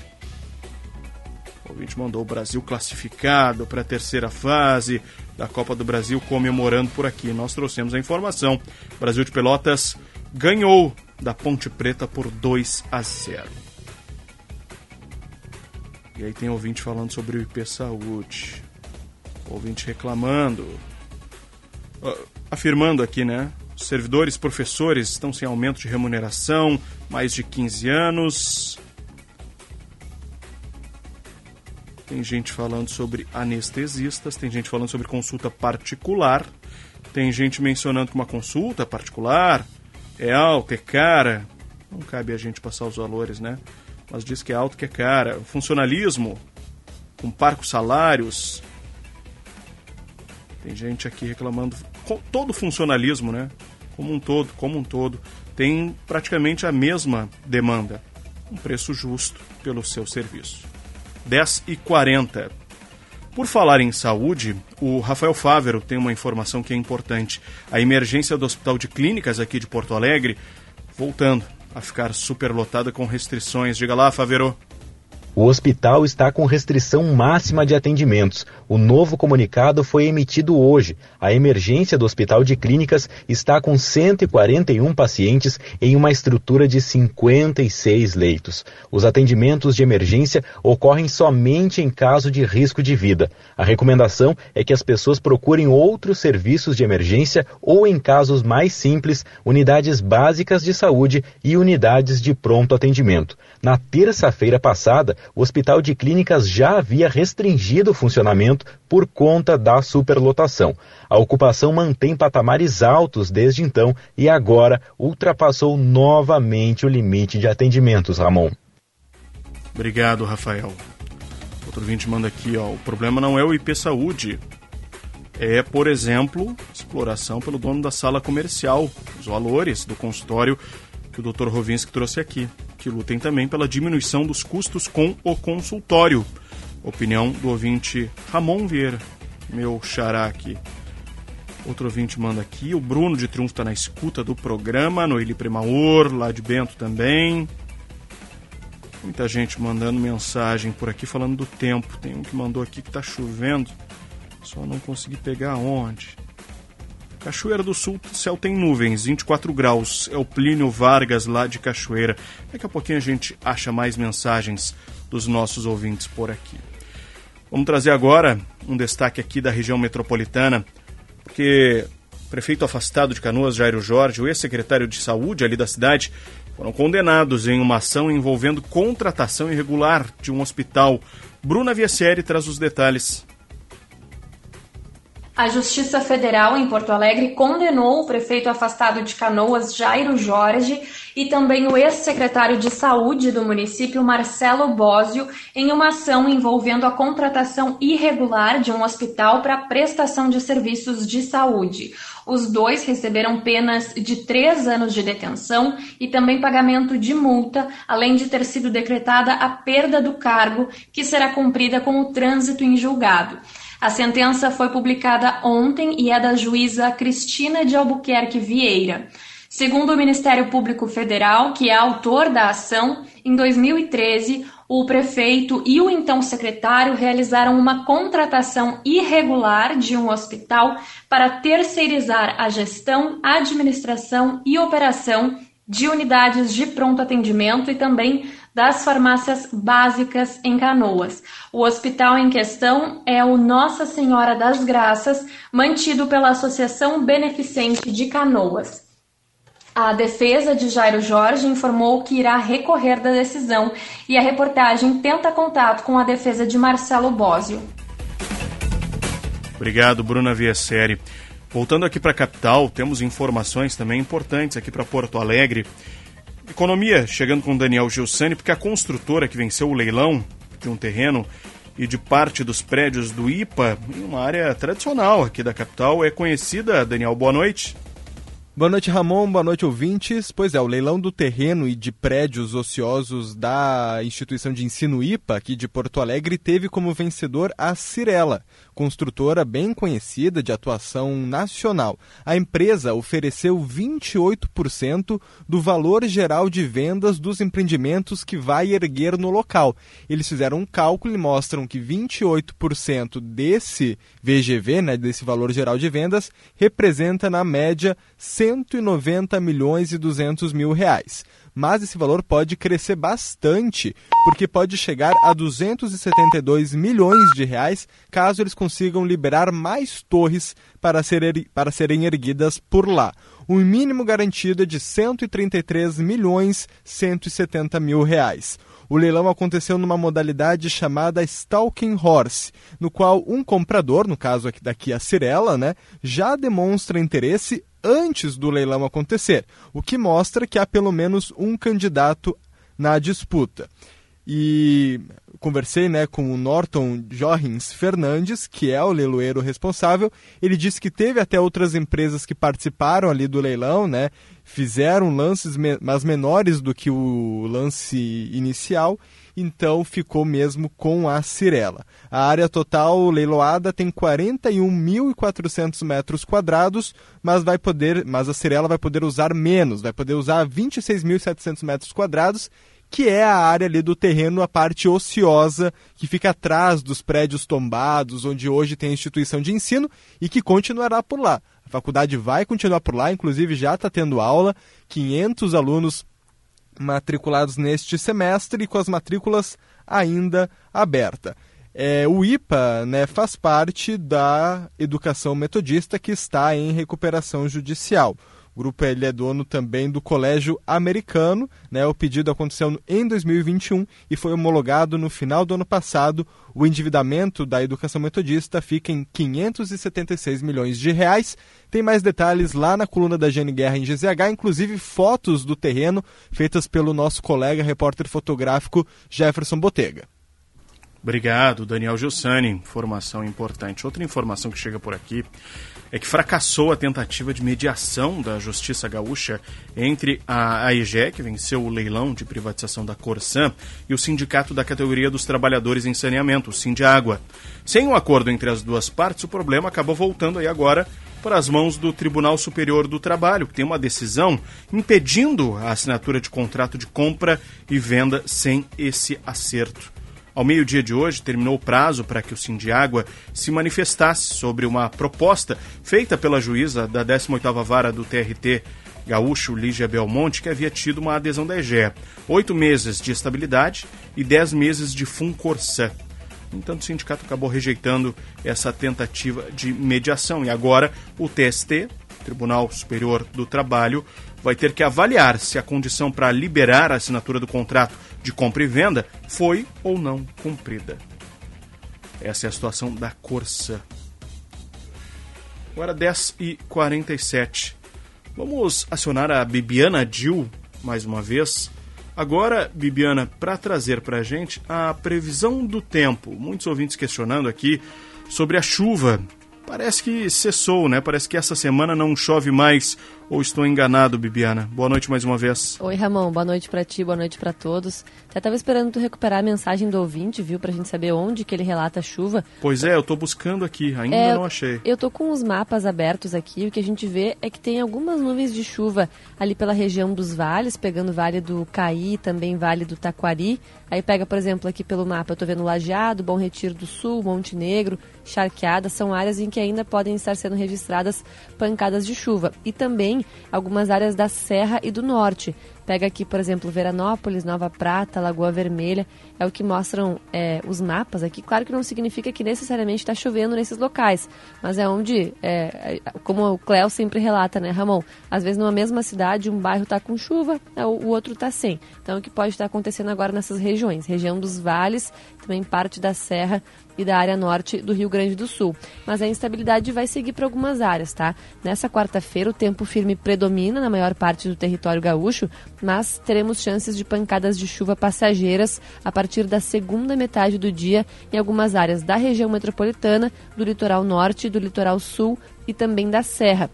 O ouvinte mandou o Brasil classificado para a terceira fase da Copa do Brasil, comemorando por aqui. Nós trouxemos a informação. O Brasil de Pelotas ganhou da Ponte Preta por 2 a 0. E aí tem ouvinte falando sobre o IP Saúde. Ouvinte reclamando. Uh, afirmando aqui, né? Servidores, professores estão sem aumento de remuneração, mais de 15 anos. Tem gente falando sobre anestesistas, tem gente falando sobre consulta particular, tem gente mencionando que uma consulta particular é alta, é cara. Não cabe a gente passar os valores, né? Mas diz que é alto, que é cara. Funcionalismo, com parcos salários. Tem gente aqui reclamando. Todo funcionalismo, né? Como um todo, como um todo, tem praticamente a mesma demanda. Um preço justo pelo seu serviço. 10 e 40. Por falar em saúde, o Rafael Fávero tem uma informação que é importante. A emergência do Hospital de Clínicas aqui de Porto Alegre, voltando, a ficar superlotada com restrições. Diga lá, Favero. O hospital está com restrição máxima de atendimentos. O novo comunicado foi emitido hoje. A emergência do Hospital de Clínicas está com 141 pacientes em uma estrutura de 56 leitos. Os atendimentos de emergência ocorrem somente em caso de risco de vida. A recomendação é que as pessoas procurem outros serviços de emergência ou, em casos mais simples, unidades básicas de saúde e unidades de pronto atendimento. Na terça-feira passada, o Hospital de Clínicas já havia restringido o funcionamento por conta da superlotação. A ocupação mantém patamares altos desde então e agora ultrapassou novamente o limite de atendimentos, Ramon. Obrigado, Rafael. Outro vinte manda aqui, ó, o problema não é o IP Saúde. É, por exemplo, exploração pelo dono da sala comercial. Os valores do consultório que o Dr. Rovinski trouxe aqui, que lutem também pela diminuição dos custos com o consultório. Opinião do ouvinte Ramon Vieira, meu xará aqui. Outro ouvinte manda aqui. O Bruno de Triunfo está na escuta do programa. Noeli Primaor, lá de Bento também. Muita gente mandando mensagem por aqui falando do tempo. Tem um que mandou aqui que está chovendo. Só não consegui pegar onde. Cachoeira do Sul, céu tem nuvens, 24 graus. É o Plínio Vargas lá de Cachoeira. Daqui a pouquinho a gente acha mais mensagens dos nossos ouvintes por aqui. Vamos trazer agora um destaque aqui da região metropolitana porque o prefeito afastado de Canoas, Jairo Jorge, o ex-secretário de saúde ali da cidade, foram condenados em uma ação envolvendo contratação irregular de um hospital. Bruna Viesseri traz os detalhes. A Justiça Federal em Porto Alegre condenou o prefeito afastado de Canoas, Jairo Jorge, e também o ex-secretário de Saúde do município, Marcelo Bósio, em uma ação envolvendo a contratação irregular de um hospital para prestação de serviços de saúde. Os dois receberam penas de três anos de detenção e também pagamento de multa, além de ter sido decretada a perda do cargo, que será cumprida com o trânsito em julgado. A sentença foi publicada ontem e é da juíza Cristina de Albuquerque Vieira. Segundo o Ministério Público Federal, que é autor da ação, em 2013, o prefeito e o então secretário realizaram uma contratação irregular de um hospital para terceirizar a gestão, administração e operação de unidades de pronto atendimento e também das farmácias básicas em Canoas. O hospital em questão é o Nossa Senhora das Graças, mantido pela Associação Beneficente de Canoas. A defesa de Jairo Jorge informou que irá recorrer da decisão e a reportagem tenta contato com a defesa de Marcelo Bósio. Obrigado, Bruna Viesseri. Voltando aqui para a capital, temos informações também importantes aqui para Porto Alegre. Economia, chegando com Daniel Gilsani, porque a construtora que venceu o leilão de um terreno e de parte dos prédios do IPA, em uma área tradicional aqui da capital, é conhecida. Daniel, boa noite. Boa noite, Ramon. Boa noite, ouvintes. Pois é, o leilão do terreno e de prédios ociosos da instituição de ensino IPA, aqui de Porto Alegre, teve como vencedor a Cirela, construtora bem conhecida de atuação nacional. A empresa ofereceu 28% do valor geral de vendas dos empreendimentos que vai erguer no local. Eles fizeram um cálculo e mostram que 28% desse VGV, né, desse valor geral de vendas, representa na média 190 milhões e 200 mil reais. Mas esse valor pode crescer bastante, porque pode chegar a 272 milhões de reais caso eles consigam liberar mais torres para, ser, para serem erguidas por lá. O mínimo garantido é de 133 milhões 170 mil reais. O leilão aconteceu numa modalidade chamada Stalking Horse, no qual um comprador, no caso aqui daqui a Cirela, né, já demonstra interesse antes do leilão acontecer, o que mostra que há pelo menos um candidato na disputa. E conversei né, com o Norton Jorrins Fernandes, que é o leiloeiro responsável. Ele disse que teve até outras empresas que participaram ali do leilão, né, fizeram lances, mas menores do que o lance inicial, então ficou mesmo com a Cirela. A área total leiloada tem 41.400 metros quadrados, mas vai poder, mas a Cirela vai poder usar menos, vai poder usar 26.700 metros quadrados que é a área ali do terreno, a parte ociosa, que fica atrás dos prédios tombados, onde hoje tem a instituição de ensino e que continuará por lá. A faculdade vai continuar por lá, inclusive já está tendo aula, 500 alunos matriculados neste semestre e com as matrículas ainda abertas. É, o IPA né, faz parte da educação metodista que está em recuperação judicial. O grupo ele é dono também do Colégio Americano. Né? O pedido aconteceu em 2021 e foi homologado no final do ano passado. O endividamento da educação metodista fica em 576 milhões de reais. Tem mais detalhes lá na coluna da Gene Guerra em GZH, inclusive fotos do terreno feitas pelo nosso colega repórter fotográfico Jefferson Botega. Obrigado, Daniel Gilsani. Informação importante. Outra informação que chega por aqui é que fracassou a tentativa de mediação da Justiça Gaúcha entre a AEG, que venceu o leilão de privatização da Corsan, e o Sindicato da Categoria dos Trabalhadores em Saneamento, o Sindiágua. Sem um acordo entre as duas partes, o problema acabou voltando aí agora para as mãos do Tribunal Superior do Trabalho, que tem uma decisão impedindo a assinatura de contrato de compra e venda sem esse acerto. Ao meio-dia de hoje, terminou o prazo para que o Sindiágua se manifestasse sobre uma proposta feita pela juíza da 18ª Vara do TRT gaúcho Lígia Belmonte, que havia tido uma adesão da EGEA. Oito meses de estabilidade e dez meses de Funcorsan. No entanto, o sindicato acabou rejeitando essa tentativa de mediação. E agora o TST, Tribunal Superior do Trabalho, vai ter que avaliar se a condição para liberar a assinatura do contrato de compra e venda foi ou não cumprida. Essa é a situação da Corsa. Agora 10h47. Vamos acionar a Bibiana Dil mais uma vez. Agora, Bibiana, para trazer para a gente a previsão do tempo. Muitos ouvintes questionando aqui sobre a chuva Parece que cessou, né? Parece que essa semana não chove mais. Ou estou enganado, Bibiana? Boa noite mais uma vez. Oi, Ramon. Boa noite para ti, boa noite para todos. Até tava esperando tu recuperar a mensagem do ouvinte, viu? Pra gente saber onde que ele relata a chuva. Pois é, eu tô buscando aqui, ainda é, não achei. Eu tô com os mapas abertos aqui. O que a gente vê é que tem algumas nuvens de chuva ali pela região dos vales, pegando o vale do Caí, também vale do Taquari. Aí pega, por exemplo, aqui pelo mapa, eu tô vendo Lajeado, Bom Retiro do Sul, Monte Negro, Charqueada, são áreas em que ainda podem estar sendo registradas pancadas de chuva. E também algumas áreas da Serra e do Norte. Pega aqui, por exemplo, Veranópolis, Nova Prata, Lagoa Vermelha, é o que mostram é, os mapas aqui. Claro que não significa que necessariamente está chovendo nesses locais, mas é onde, é, como o Cléo sempre relata, né, Ramon? Às vezes numa mesma cidade, um bairro está com chuva, é, o outro está sem. Então, o que pode estar acontecendo agora nessas regiões? Região dos vales, também parte da Serra e da área norte do Rio Grande do Sul. Mas a instabilidade vai seguir para algumas áreas, tá? Nessa quarta-feira, o tempo firme predomina na maior parte do território gaúcho, mas teremos chances de pancadas de chuva passageiras a partir da segunda metade do dia em algumas áreas da região metropolitana, do litoral norte, do litoral sul e também da Serra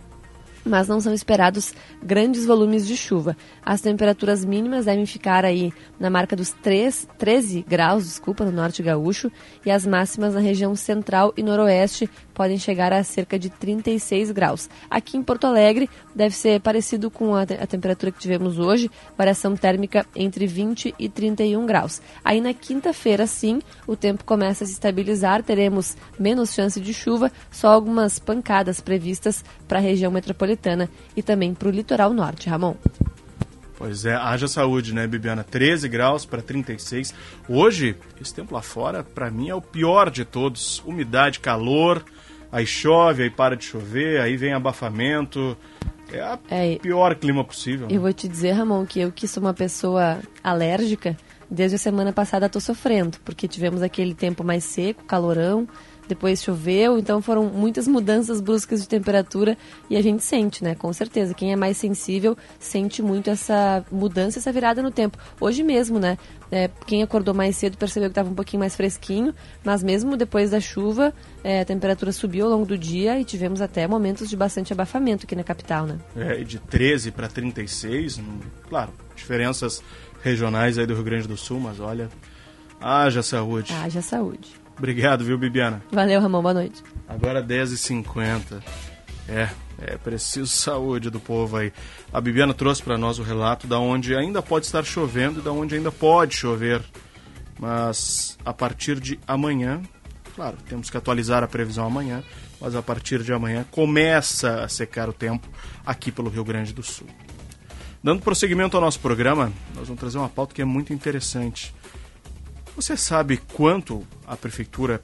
mas não são esperados grandes volumes de chuva. As temperaturas mínimas devem ficar aí na marca dos 3, 13 graus, desculpa, no norte gaúcho, e as máximas na região central e noroeste podem chegar a cerca de 36 graus. Aqui em Porto Alegre deve ser parecido com a, te a temperatura que tivemos hoje, variação térmica entre 20 e 31 graus. Aí na quinta-feira, sim, o tempo começa a se estabilizar, teremos menos chance de chuva, só algumas pancadas previstas para a região metropolitana e também para o litoral norte. Ramon. Pois é, haja saúde, né, Bibiana? 13 graus para 36. Hoje, esse tempo lá fora, para mim, é o pior de todos. Umidade, calor, aí chove, aí para de chover, aí vem abafamento. É o é, pior clima possível. Eu né? vou te dizer, Ramon, que eu que sou uma pessoa alérgica, desde a semana passada estou sofrendo, porque tivemos aquele tempo mais seco, calorão, depois choveu, então foram muitas mudanças bruscas de temperatura e a gente sente, né? Com certeza. Quem é mais sensível sente muito essa mudança, essa virada no tempo. Hoje mesmo, né? É, quem acordou mais cedo percebeu que estava um pouquinho mais fresquinho, mas mesmo depois da chuva, é, a temperatura subiu ao longo do dia e tivemos até momentos de bastante abafamento aqui na capital, né? É, de 13 para 36, hum, claro, diferenças regionais aí do Rio Grande do Sul, mas olha, haja saúde. Haja saúde. Obrigado, viu, Bibiana? Valeu, Ramon. Boa noite. Agora 10h50. É, é preciso saúde do povo aí. A Bibiana trouxe para nós o relato da onde ainda pode estar chovendo e da onde ainda pode chover. Mas a partir de amanhã, claro, temos que atualizar a previsão amanhã, mas a partir de amanhã começa a secar o tempo aqui pelo Rio Grande do Sul. Dando prosseguimento ao nosso programa, nós vamos trazer uma pauta que é muito interessante. Você sabe quanto a prefeitura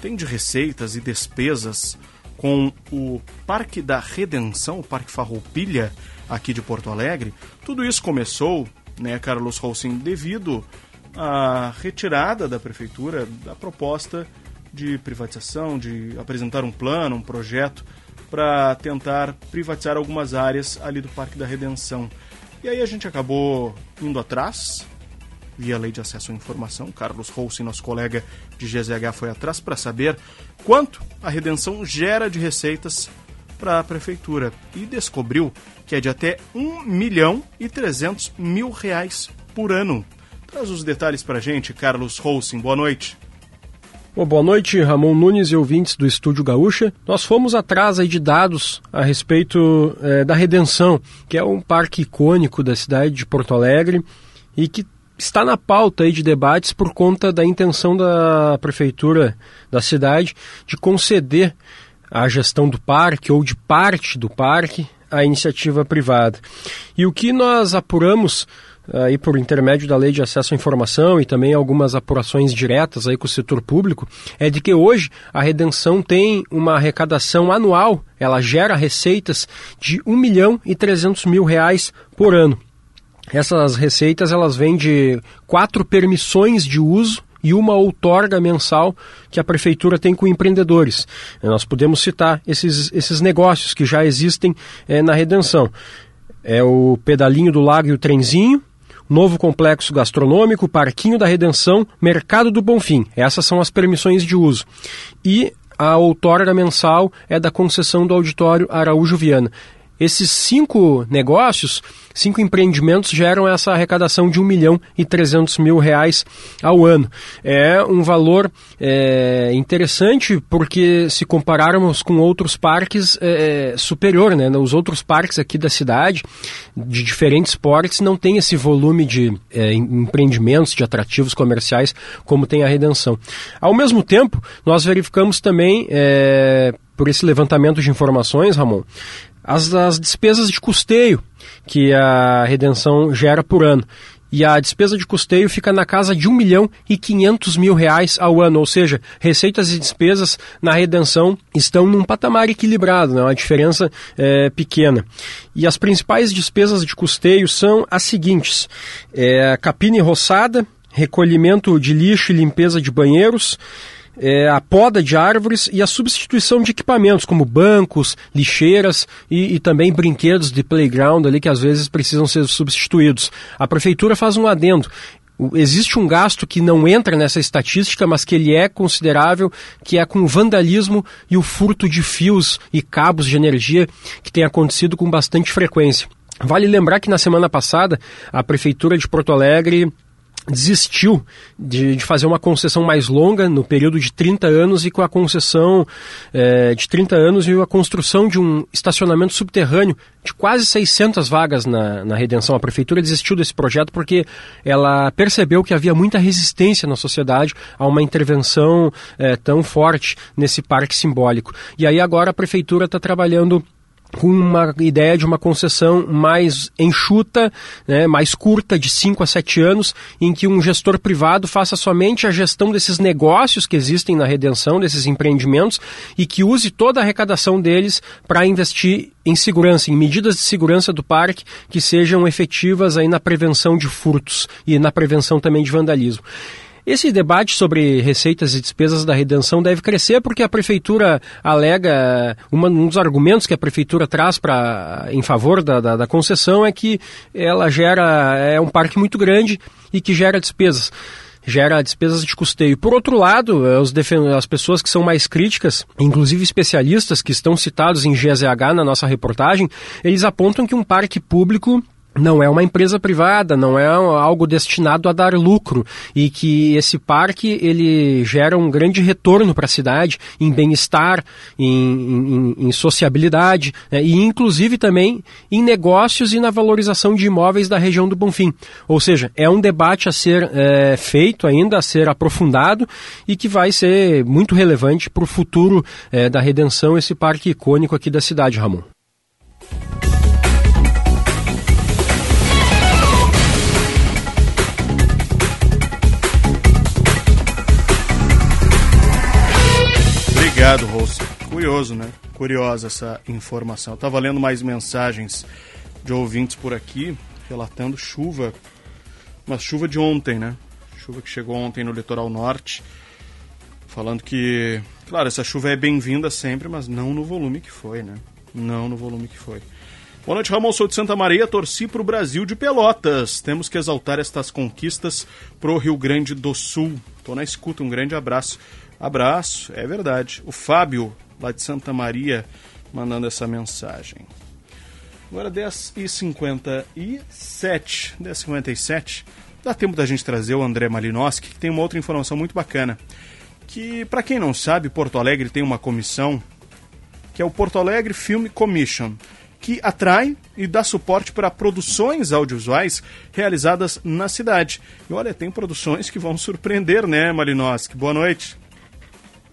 tem de receitas e despesas com o Parque da Redenção, o Parque Farroupilha, aqui de Porto Alegre? Tudo isso começou, né, Carlos Rolsin, devido à retirada da prefeitura da proposta de privatização, de apresentar um plano, um projeto para tentar privatizar algumas áreas ali do Parque da Redenção. E aí a gente acabou indo atrás, via lei de acesso à informação. Carlos Roussen, nosso colega de GZH, foi atrás para saber quanto a redenção gera de receitas para a prefeitura e descobriu que é de até 1 milhão e 300 mil reais por ano. Traz os detalhes para a gente, Carlos Roussen. Boa noite. Bom, boa noite, Ramon Nunes e ouvintes do Estúdio Gaúcha. Nós fomos atrás aí de dados a respeito é, da Redenção, que é um parque icônico da cidade de Porto Alegre e que está na pauta aí de debates por conta da intenção da prefeitura da cidade de conceder a gestão do parque ou de parte do parque à iniciativa privada. E o que nós apuramos aí por intermédio da lei de acesso à informação e também algumas apurações diretas aí com o setor público, é de que hoje a Redenção tem uma arrecadação anual, ela gera receitas de 1 milhão e 300 mil reais por ano. Essas receitas elas vêm de quatro permissões de uso e uma outorga mensal que a prefeitura tem com empreendedores. Nós podemos citar esses, esses negócios que já existem é, na Redenção. É o Pedalinho do Lago e o Trenzinho, novo complexo gastronômico, Parquinho da Redenção, Mercado do Bonfim. Essas são as permissões de uso. E a outorga mensal é da concessão do auditório Araújo Viana. Esses cinco negócios, cinco empreendimentos geram essa arrecadação de 1 milhão e 300 mil reais ao ano. É um valor é, interessante porque se compararmos com outros parques, é, é superior, né? Os outros parques aqui da cidade, de diferentes portes, não tem esse volume de é, empreendimentos, de atrativos comerciais como tem a Redenção. Ao mesmo tempo, nós verificamos também é, por esse levantamento de informações, Ramon, as, as despesas de custeio que a redenção gera por ano. E a despesa de custeio fica na casa de 1 milhão e 500 mil reais ao ano, ou seja, receitas e despesas na redenção estão num patamar equilibrado, né? uma diferença é, pequena. E as principais despesas de custeio são as seguintes: é, capina e roçada, recolhimento de lixo e limpeza de banheiros, é, a poda de árvores e a substituição de equipamentos como bancos, lixeiras e, e, também brinquedos de playground ali que às vezes precisam ser substituídos. A prefeitura faz um adendo. Existe um gasto que não entra nessa estatística, mas que ele é considerável, que é com vandalismo e o furto de fios e cabos de energia que tem acontecido com bastante frequência. Vale lembrar que na semana passada a Prefeitura de Porto Alegre desistiu de, de, fazer uma concessão mais longa, no período de 30 anos, e com a concessão é, de 30 anos e a construção de um estacionamento subterrâneo de quase 600 vagas na, na Redenção. A Prefeitura desistiu desse projeto porque ela percebeu que havia muita resistência na sociedade a uma intervenção é, tão forte nesse parque simbólico. E aí agora a Prefeitura está trabalhando com uma ideia de uma concessão mais enxuta, né, mais curta, de 5 a 7 anos, em que um gestor privado faça somente a gestão desses negócios que existem na redenção, desses empreendimentos, e que use toda a arrecadação deles para investir em segurança, em medidas de segurança do parque que sejam efetivas aí na prevenção de furtos e na prevenção também de vandalismo. Esse debate sobre receitas e despesas da redenção deve crescer porque a prefeitura alega, uma, um dos argumentos que a prefeitura traz para em favor da, da, da concessão é que ela gera, é um parque muito grande e que gera despesas gera despesas de custeio. Por outro lado, os as pessoas que são mais críticas, inclusive especialistas que estão citados em GZH na nossa reportagem, eles apontam que um parque público não é uma empresa privada, não é algo destinado a dar lucro e que esse parque ele gera um grande retorno para a cidade em bem-estar, em, em, em, sociabilidade né, e inclusive também em negócios e na valorização de imóveis da região do Bonfim. Ou seja, é um debate a ser é, feito ainda, a ser aprofundado e que vai ser muito relevante para o futuro é, da redenção esse parque icônico aqui da cidade, Ramon. Obrigado, Rolson. Curioso, né? Curiosa essa informação. Eu tava lendo mais mensagens de ouvintes por aqui, relatando chuva. Uma chuva de ontem, né? Chuva que chegou ontem no litoral norte. Falando que, claro, essa chuva é bem-vinda sempre, mas não no volume que foi, né? Não no volume que foi. Boa noite, Ramon. Sou de Santa Maria, torci para o Brasil de Pelotas. Temos que exaltar estas conquistas pro Rio Grande do Sul. Tô na escuta, um grande abraço. Abraço, é verdade. O Fábio, lá de Santa Maria, mandando essa mensagem. Agora 10h57. 10h57. Dá tempo da gente trazer o André Malinowski, que tem uma outra informação muito bacana. Que, para quem não sabe, Porto Alegre tem uma comissão que é o Porto Alegre Film Commission, que atrai e dá suporte para produções audiovisuais realizadas na cidade. E olha, tem produções que vão surpreender, né, Malinowski? Boa noite.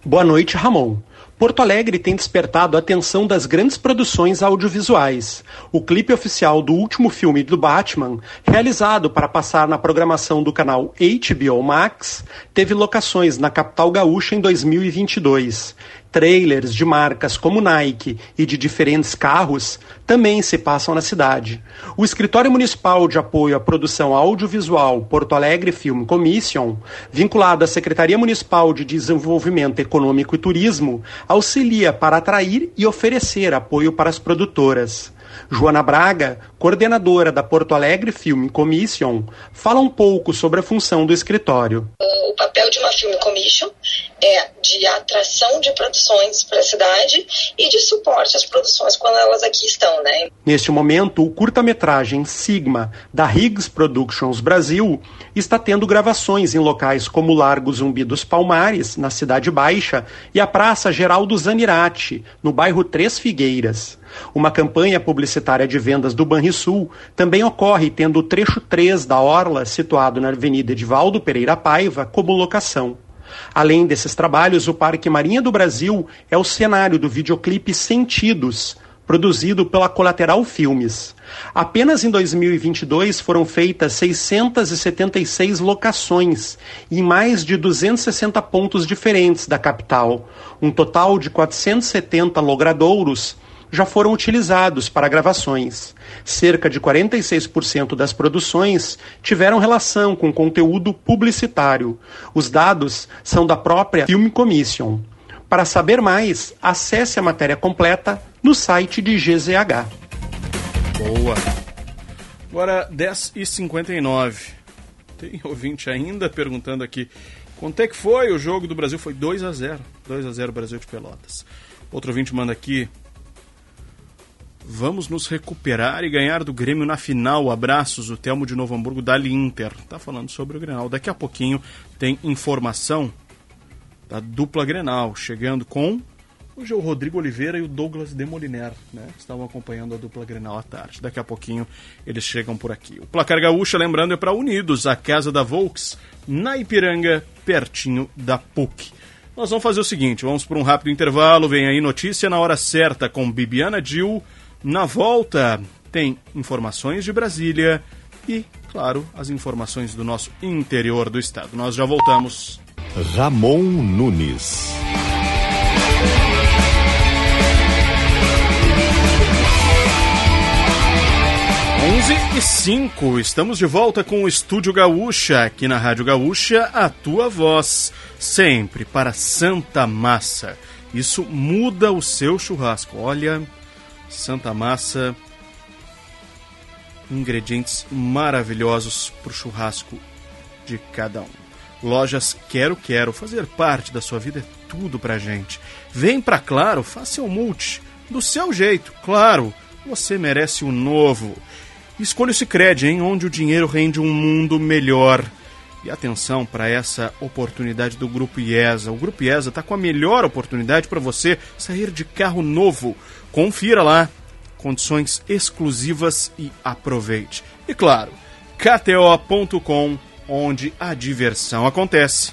Boa noite, Ramon. Porto Alegre tem despertado a atenção das grandes produções audiovisuais. O clipe oficial do último filme do Batman, realizado para passar na programação do canal HBO Max, teve locações na capital gaúcha em 2022 trailers de marcas como Nike e de diferentes carros também se passam na cidade. O Escritório Municipal de Apoio à Produção Audiovisual Porto Alegre Film Commission, vinculado à Secretaria Municipal de Desenvolvimento Econômico e Turismo, auxilia para atrair e oferecer apoio para as produtoras. Joana Braga, coordenadora da Porto Alegre Film Commission, fala um pouco sobre a função do escritório. Papel de uma Film Commission é de atração de produções para a cidade e de suporte às produções quando elas aqui estão, né? Neste momento, o curta-metragem Sigma da Higgs Productions Brasil está tendo gravações em locais como Largo Zumbi dos Palmares, na Cidade Baixa, e a Praça Geraldo Zanirati, no bairro Três Figueiras. Uma campanha publicitária de vendas do Banrisul também ocorre tendo o trecho 3 da Orla, situado na Avenida Edivaldo Pereira Paiva, como locação. Além desses trabalhos, o Parque Marinha do Brasil é o cenário do videoclipe Sentidos, produzido pela Colateral Filmes. Apenas em 2022 foram feitas 676 locações em mais de 260 pontos diferentes da capital, um total de 470 logradouros já foram utilizados para gravações. Cerca de 46% das produções tiveram relação com conteúdo publicitário. Os dados são da própria Film Commission. Para saber mais, acesse a matéria completa no site de GZH. Boa. Agora 10h59. Tem ouvinte ainda perguntando aqui quanto é que foi o jogo do Brasil? Foi 2 a 0 2 a 0 Brasil de Pelotas. Outro ouvinte manda aqui Vamos nos recuperar e ganhar do Grêmio na final. Abraços, o Telmo de Novo Hamburgo da Inter. Tá falando sobre o Grenal. Daqui a pouquinho tem informação da dupla Grenal, chegando com hoje é o Rodrigo Oliveira e o Douglas Demoliner, né? Estavam acompanhando a dupla Grenal à tarde. Daqui a pouquinho eles chegam por aqui. O placar gaúcho, lembrando, é para Unidos, a casa da Volks, na Ipiranga, pertinho da PUC. Nós vamos fazer o seguinte, vamos por um rápido intervalo, vem aí notícia na hora certa com Bibiana Dil na volta, tem informações de Brasília e, claro, as informações do nosso interior do estado. Nós já voltamos. Ramon Nunes. Onze e cinco, estamos de volta com o Estúdio Gaúcha, aqui na Rádio Gaúcha, a tua voz, sempre para Santa Massa. Isso muda o seu churrasco. Olha, Santa Massa. Ingredientes maravilhosos para o churrasco de cada um. Lojas Quero Quero, fazer parte da sua vida é tudo pra gente. Vem pra Claro, faça o multi, do seu jeito, claro, você merece o novo. Escolha o Cicred, hein, onde o dinheiro rende um mundo melhor. E atenção para essa oportunidade do Grupo IESA. O Grupo IESA está com a melhor oportunidade para você sair de carro novo. Confira lá condições exclusivas e aproveite. E claro, kto.com, onde a diversão acontece.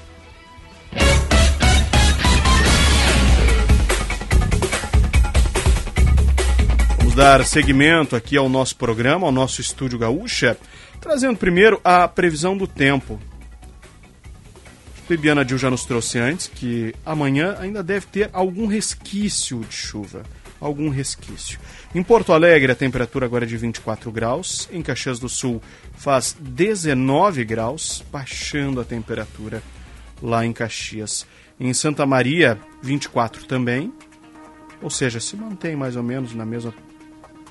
Vamos dar seguimento aqui ao nosso programa, ao nosso estúdio Gaúcha, trazendo primeiro a previsão do tempo. Bibiana Dil já nos trouxe antes que amanhã ainda deve ter algum resquício de chuva algum resquício. Em Porto Alegre, a temperatura agora é de 24 graus. Em Caxias do Sul, faz 19 graus, baixando a temperatura lá em Caxias. Em Santa Maria, 24 também. Ou seja, se mantém mais ou menos na mesma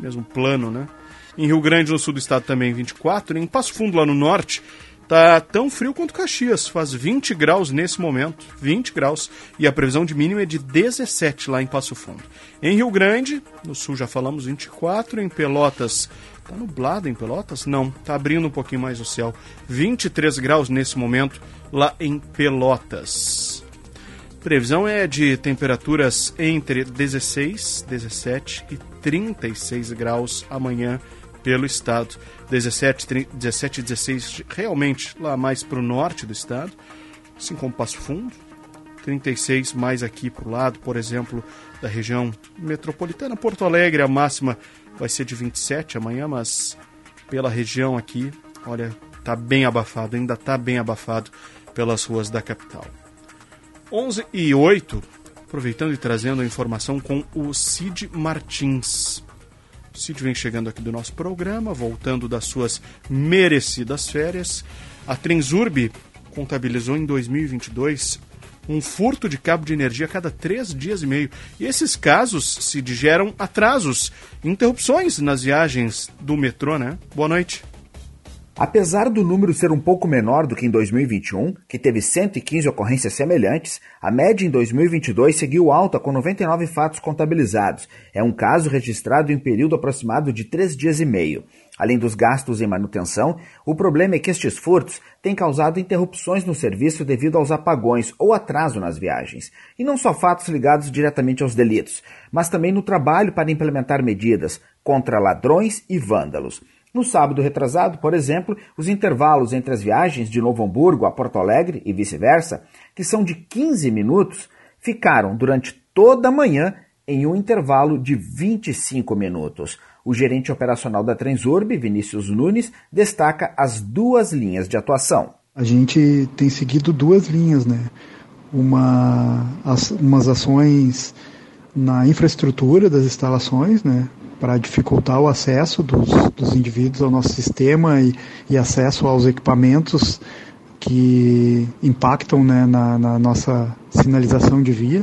mesmo plano, né? Em Rio Grande, no sul do estado, também 24. Em Passo Fundo, lá no norte, tá tão frio quanto Caxias. Faz 20 graus nesse momento. 20 graus. E a previsão de mínimo é de 17 lá em Passo Fundo. Em Rio Grande, no sul já falamos 24. Em Pelotas, tá nublado em Pelotas? Não, tá abrindo um pouquinho mais o céu. 23 graus nesse momento lá em Pelotas. Previsão é de temperaturas entre 16, 17 e 36 graus amanhã pelo estado. 17, 17 e 16 realmente lá mais para o norte do estado, assim como Passo Fundo. 36 mais aqui para o lado, por exemplo, da região metropolitana. Porto Alegre, a máxima vai ser de 27 amanhã, mas pela região aqui, olha, tá bem abafado, ainda tá bem abafado pelas ruas da capital. 11 e 8, aproveitando e trazendo a informação com o Cid Martins. Cid vem chegando aqui do nosso programa, voltando das suas merecidas férias. A Transurb contabilizou em 2022 um furto de cabo de energia a cada três dias e meio. E esses casos se geram atrasos, interrupções nas viagens do metrô, né? Boa noite. Apesar do número ser um pouco menor do que em 2021, que teve 115 ocorrências semelhantes, a média em 2022 seguiu alta com 99 fatos contabilizados. É um caso registrado em período aproximado de três dias e meio. Além dos gastos em manutenção, o problema é que estes furtos têm causado interrupções no serviço devido aos apagões ou atraso nas viagens. E não só fatos ligados diretamente aos delitos, mas também no trabalho para implementar medidas contra ladrões e vândalos. No sábado retrasado, por exemplo, os intervalos entre as viagens de Novo Hamburgo a Porto Alegre e vice-versa, que são de 15 minutos, ficaram durante toda a manhã em um intervalo de 25 minutos. O gerente operacional da Transurb, Vinícius Nunes, destaca as duas linhas de atuação. A gente tem seguido duas linhas, né? Uma, as, umas ações na infraestrutura das instalações, né? Para dificultar o acesso dos, dos indivíduos ao nosso sistema e, e acesso aos equipamentos que impactam né, na, na nossa sinalização de via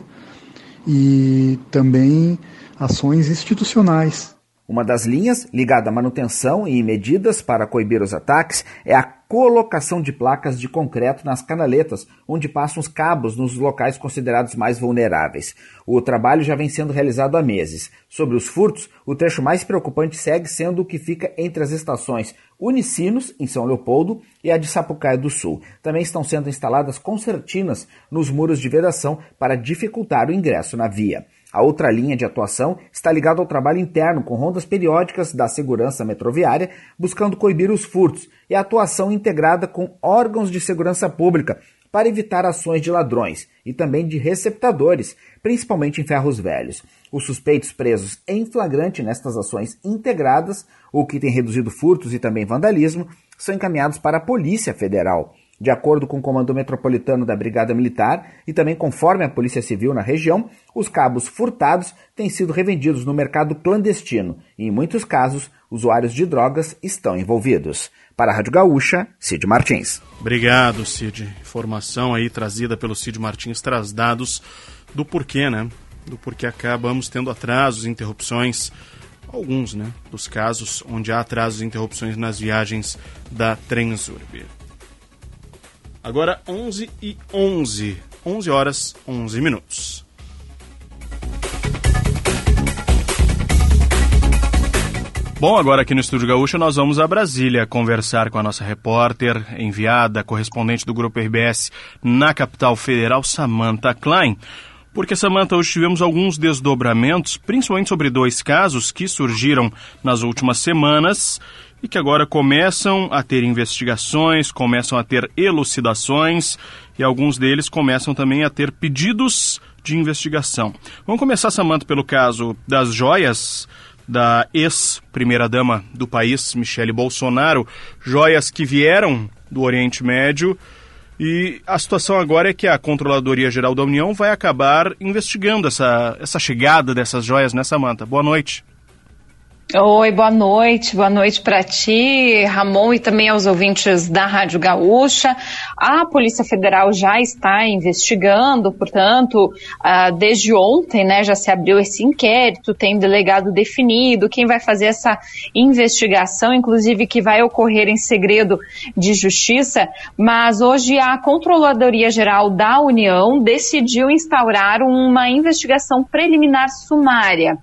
e também ações institucionais. Uma das linhas, ligada à manutenção e medidas para coibir os ataques, é a colocação de placas de concreto nas canaletas, onde passam os cabos nos locais considerados mais vulneráveis. O trabalho já vem sendo realizado há meses. Sobre os furtos, o trecho mais preocupante segue sendo o que fica entre as estações Unicinos, em São Leopoldo, e a de Sapucaia do Sul. Também estão sendo instaladas concertinas nos muros de vedação para dificultar o ingresso na via. A outra linha de atuação está ligada ao trabalho interno com rondas periódicas da segurança metroviária, buscando coibir os furtos, e a atuação integrada com órgãos de segurança pública para evitar ações de ladrões e também de receptadores, principalmente em ferros velhos. Os suspeitos presos em flagrante nestas ações integradas, o que tem reduzido furtos e também vandalismo, são encaminhados para a Polícia Federal. De acordo com o Comando Metropolitano da Brigada Militar e também conforme a Polícia Civil na região, os cabos furtados têm sido revendidos no mercado clandestino e, em muitos casos, usuários de drogas estão envolvidos. Para a Rádio Gaúcha, Cid Martins. Obrigado, Cid. Informação aí trazida pelo Cid Martins, traz dados do porquê, né? Do porquê acabamos tendo atrasos, interrupções, alguns, né? Dos casos onde há atrasos e interrupções nas viagens da Transurb. Agora 11 e 11. 11 horas 11 minutos. Bom, agora aqui no Estúdio Gaúcho nós vamos a Brasília conversar com a nossa repórter, enviada, correspondente do Grupo RBS na capital federal, Samantha Klein. Porque, Samantha, hoje tivemos alguns desdobramentos, principalmente sobre dois casos que surgiram nas últimas semanas e que agora começam a ter investigações, começam a ter elucidações e alguns deles começam também a ter pedidos de investigação. Vamos começar, Samantha, pelo caso das joias da ex-primeira-dama do país, Michele Bolsonaro, joias que vieram do Oriente Médio. E a situação agora é que a Controladoria Geral da União vai acabar investigando essa, essa chegada dessas joias, né, Samanta? Boa noite. Oi, boa noite. Boa noite para ti, Ramon, e também aos ouvintes da Rádio Gaúcha. A Polícia Federal já está investigando, portanto, uh, desde ontem, né, já se abriu esse inquérito, tem delegado definido, quem vai fazer essa investigação, inclusive que vai ocorrer em segredo de justiça, mas hoje a Controladoria Geral da União decidiu instaurar uma investigação preliminar sumária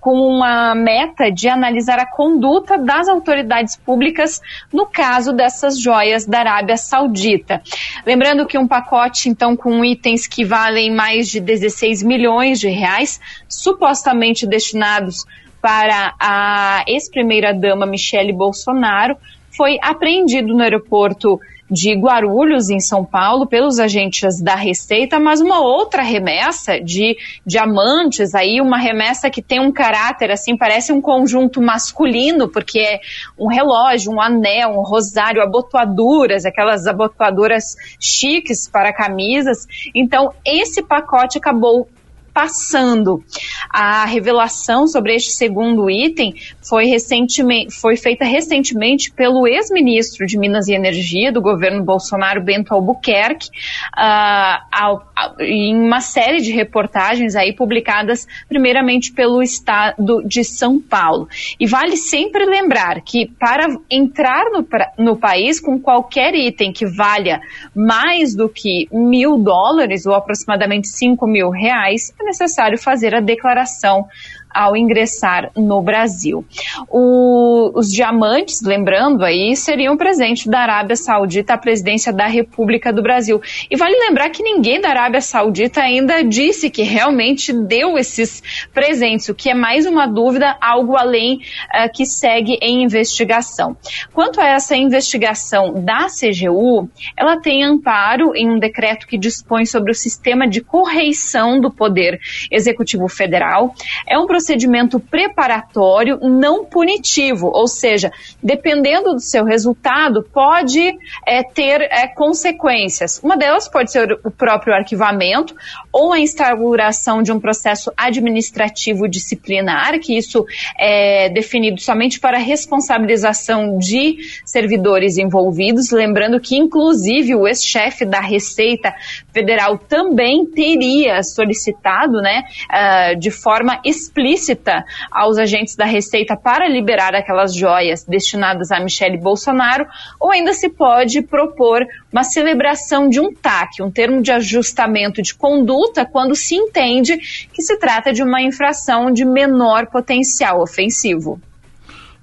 com uma meta de analisar a conduta das autoridades públicas no caso dessas joias da Arábia Saudita. Lembrando que um pacote, então, com itens que valem mais de 16 milhões de reais, supostamente destinados para a ex-primeira-dama Michele Bolsonaro, foi apreendido no aeroporto de Guarulhos, em São Paulo, pelos agentes da Receita, mas uma outra remessa de diamantes, aí uma remessa que tem um caráter assim, parece um conjunto masculino, porque é um relógio, um anel, um rosário, abotoaduras, aquelas abotoaduras chiques para camisas. Então, esse pacote acabou passando. A revelação sobre este segundo item foi, recentemente, foi feita recentemente pelo ex-ministro de Minas e Energia do governo Bolsonaro, Bento Albuquerque, uh, em uma série de reportagens aí publicadas primeiramente pelo estado de São Paulo. E vale sempre lembrar que para entrar no, no país com qualquer item que valha mais do que mil dólares ou aproximadamente cinco mil reais, necessário fazer a declaração ao ingressar no Brasil. O, os diamantes, lembrando aí, seriam presente da Arábia Saudita à presidência da República do Brasil. E vale lembrar que ninguém da Arábia Saudita ainda disse que realmente deu esses presentes, o que é mais uma dúvida, algo além uh, que segue em investigação. Quanto a essa investigação da CGU, ela tem amparo em um decreto que dispõe sobre o sistema de correição do Poder Executivo Federal. É um procedimento preparatório não punitivo, ou seja, dependendo do seu resultado, pode é, ter é, consequências. Uma delas pode ser o próprio arquivamento ou a instauração de um processo administrativo disciplinar, que isso é definido somente para responsabilização de servidores envolvidos. Lembrando que, inclusive, o ex-chefe da Receita Federal também teria solicitado, né, uh, de forma explícita explícita aos agentes da Receita para liberar aquelas joias destinadas a Michele Bolsonaro, ou ainda se pode propor uma celebração de um TAC, um termo de ajustamento de conduta, quando se entende que se trata de uma infração de menor potencial ofensivo.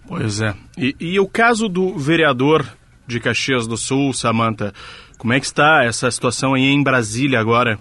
Pois é. E, e o caso do vereador de Caxias do Sul, Samanta, como é que está essa situação aí em Brasília agora?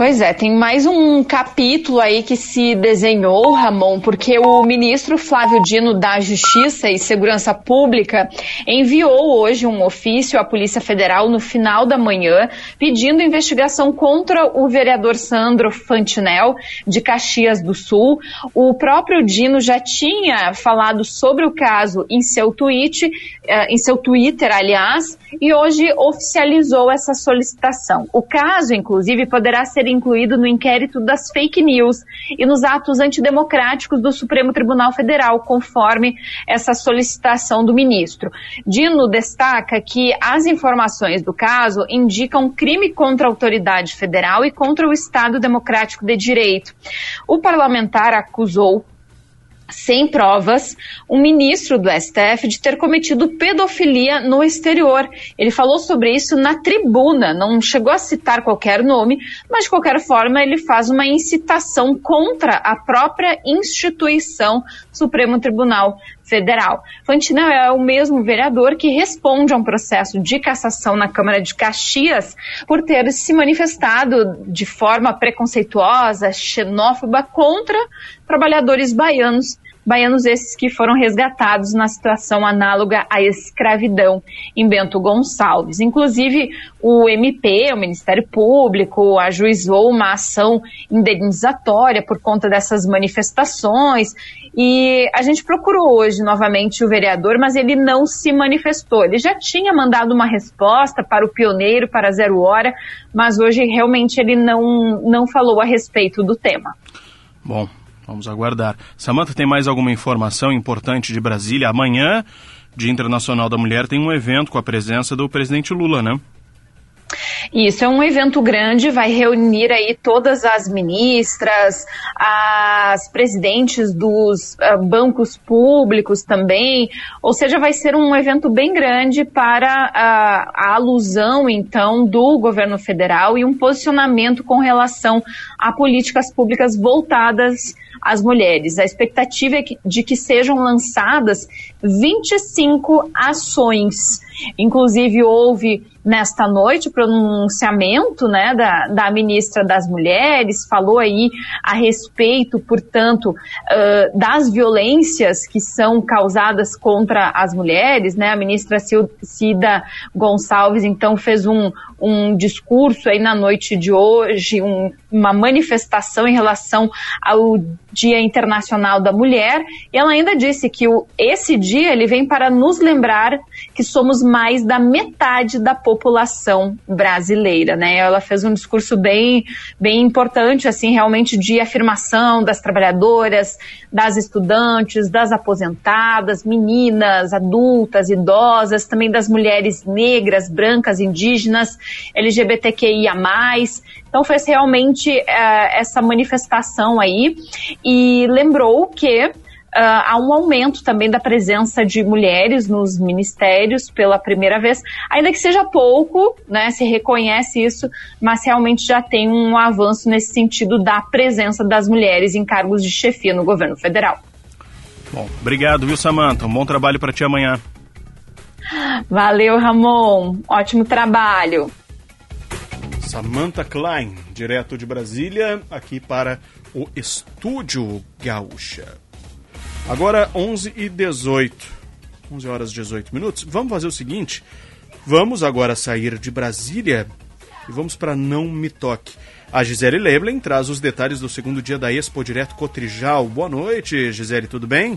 Pois é, tem mais um capítulo aí que se desenhou, Ramon, porque o ministro Flávio Dino da Justiça e Segurança Pública enviou hoje um ofício à Polícia Federal no final da manhã, pedindo investigação contra o vereador Sandro Fantinel, de Caxias do Sul. O próprio Dino já tinha falado sobre o caso em seu tweet, eh, em seu Twitter, aliás, e hoje oficializou essa solicitação. O caso, inclusive, poderá ser incluído no inquérito das fake news e nos atos antidemocráticos do Supremo Tribunal Federal, conforme essa solicitação do ministro. Dino destaca que as informações do caso indicam crime contra a autoridade federal e contra o Estado Democrático de Direito. O parlamentar acusou sem provas, um ministro do STF de ter cometido pedofilia no exterior. Ele falou sobre isso na tribuna, não chegou a citar qualquer nome, mas de qualquer forma ele faz uma incitação contra a própria instituição Supremo Tribunal Federal. Fantina é o mesmo vereador que responde a um processo de cassação na Câmara de Caxias por ter se manifestado de forma preconceituosa, xenófoba contra trabalhadores baianos baianos esses que foram resgatados na situação análoga à escravidão em Bento Gonçalves. Inclusive, o MP, o Ministério Público, ajuizou uma ação indenizatória por conta dessas manifestações e a gente procurou hoje novamente o vereador, mas ele não se manifestou. Ele já tinha mandado uma resposta para o pioneiro, para Zero Hora, mas hoje realmente ele não, não falou a respeito do tema. Bom, Vamos aguardar. Samanta, tem mais alguma informação importante de Brasília? Amanhã, Dia Internacional da Mulher, tem um evento com a presença do presidente Lula, né? Isso é um evento grande, vai reunir aí todas as ministras, as presidentes dos uh, bancos públicos também, ou seja, vai ser um evento bem grande para uh, a alusão, então, do governo federal e um posicionamento com relação a políticas públicas voltadas às mulheres. A expectativa é de que sejam lançadas 25 ações. Inclusive, houve nesta noite o pronunciamento né, da, da ministra das Mulheres, falou aí a respeito, portanto, uh, das violências que são causadas contra as mulheres. Né? A ministra Cida Gonçalves, então, fez um, um discurso aí na noite de hoje, um, uma manifestação em relação ao Dia Internacional da Mulher, e ela ainda disse que o, esse dia ele vem para nos lembrar que somos mais da metade da população brasileira, né? Ela fez um discurso bem, bem importante, assim, realmente de afirmação das trabalhadoras, das estudantes, das aposentadas, meninas, adultas, idosas, também das mulheres negras, brancas, indígenas, LGBTQIA+. Então fez realmente uh, essa manifestação aí e lembrou que Uh, há um aumento também da presença de mulheres nos ministérios pela primeira vez, ainda que seja pouco, né, se reconhece isso, mas realmente já tem um avanço nesse sentido da presença das mulheres em cargos de chefia no governo federal. Bom, obrigado, viu, Samanta? Um bom trabalho para ti amanhã. Valeu, Ramon. Ótimo trabalho. Samantha Klein, direto de Brasília, aqui para o Estúdio Gaúcha. Agora 11 e 18. 11 horas e 18 minutos. Vamos fazer o seguinte: vamos agora sair de Brasília e vamos para Não Me Toque. A Gisele Leblen traz os detalhes do segundo dia da Expo Direto Cotrijal. Boa noite, Gisele, tudo bem?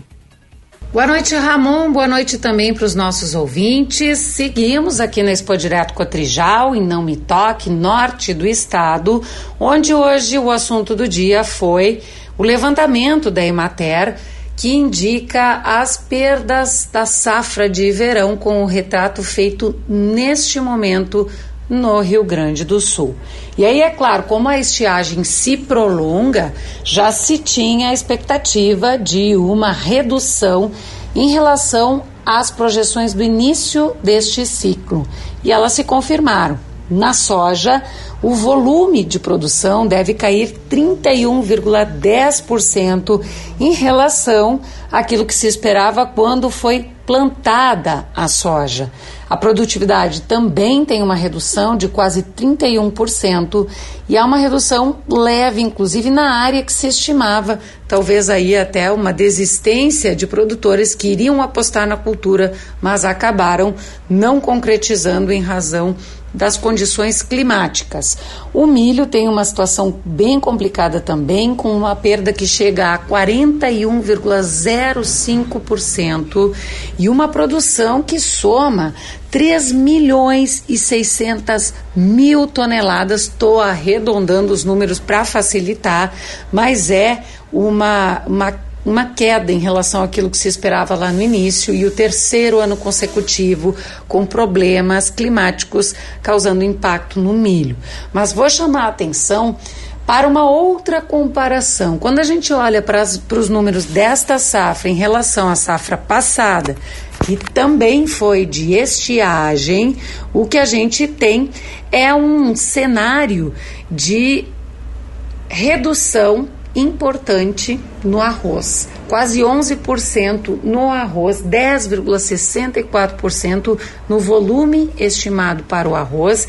Boa noite, Ramon. Boa noite também para os nossos ouvintes. Seguimos aqui na Expo Direto Cotrijal, em Não Me Toque, norte do estado, onde hoje o assunto do dia foi o levantamento da Emater, que indica as perdas da safra de verão com o retrato feito neste momento no Rio Grande do Sul. E aí, é claro, como a estiagem se prolonga, já se tinha a expectativa de uma redução em relação às projeções do início deste ciclo. E elas se confirmaram. Na soja, o volume de produção deve cair 31,10% em relação àquilo que se esperava quando foi plantada a soja. A produtividade também tem uma redução de quase 31% e há uma redução leve, inclusive na área que se estimava, talvez aí até uma desistência de produtores que iriam apostar na cultura, mas acabaram não concretizando em razão das condições climáticas. O milho tem uma situação bem complicada também, com uma perda que chega a 41,05% e uma produção que soma 3 milhões e 600 mil toneladas. Estou arredondando os números para facilitar, mas é uma, uma uma queda em relação àquilo que se esperava lá no início e o terceiro ano consecutivo com problemas climáticos causando impacto no milho. Mas vou chamar a atenção para uma outra comparação. Quando a gente olha para, para os números desta safra em relação à safra passada, que também foi de estiagem, o que a gente tem é um cenário de redução importante no arroz. Quase 11% no arroz, 10,64% no volume estimado para o arroz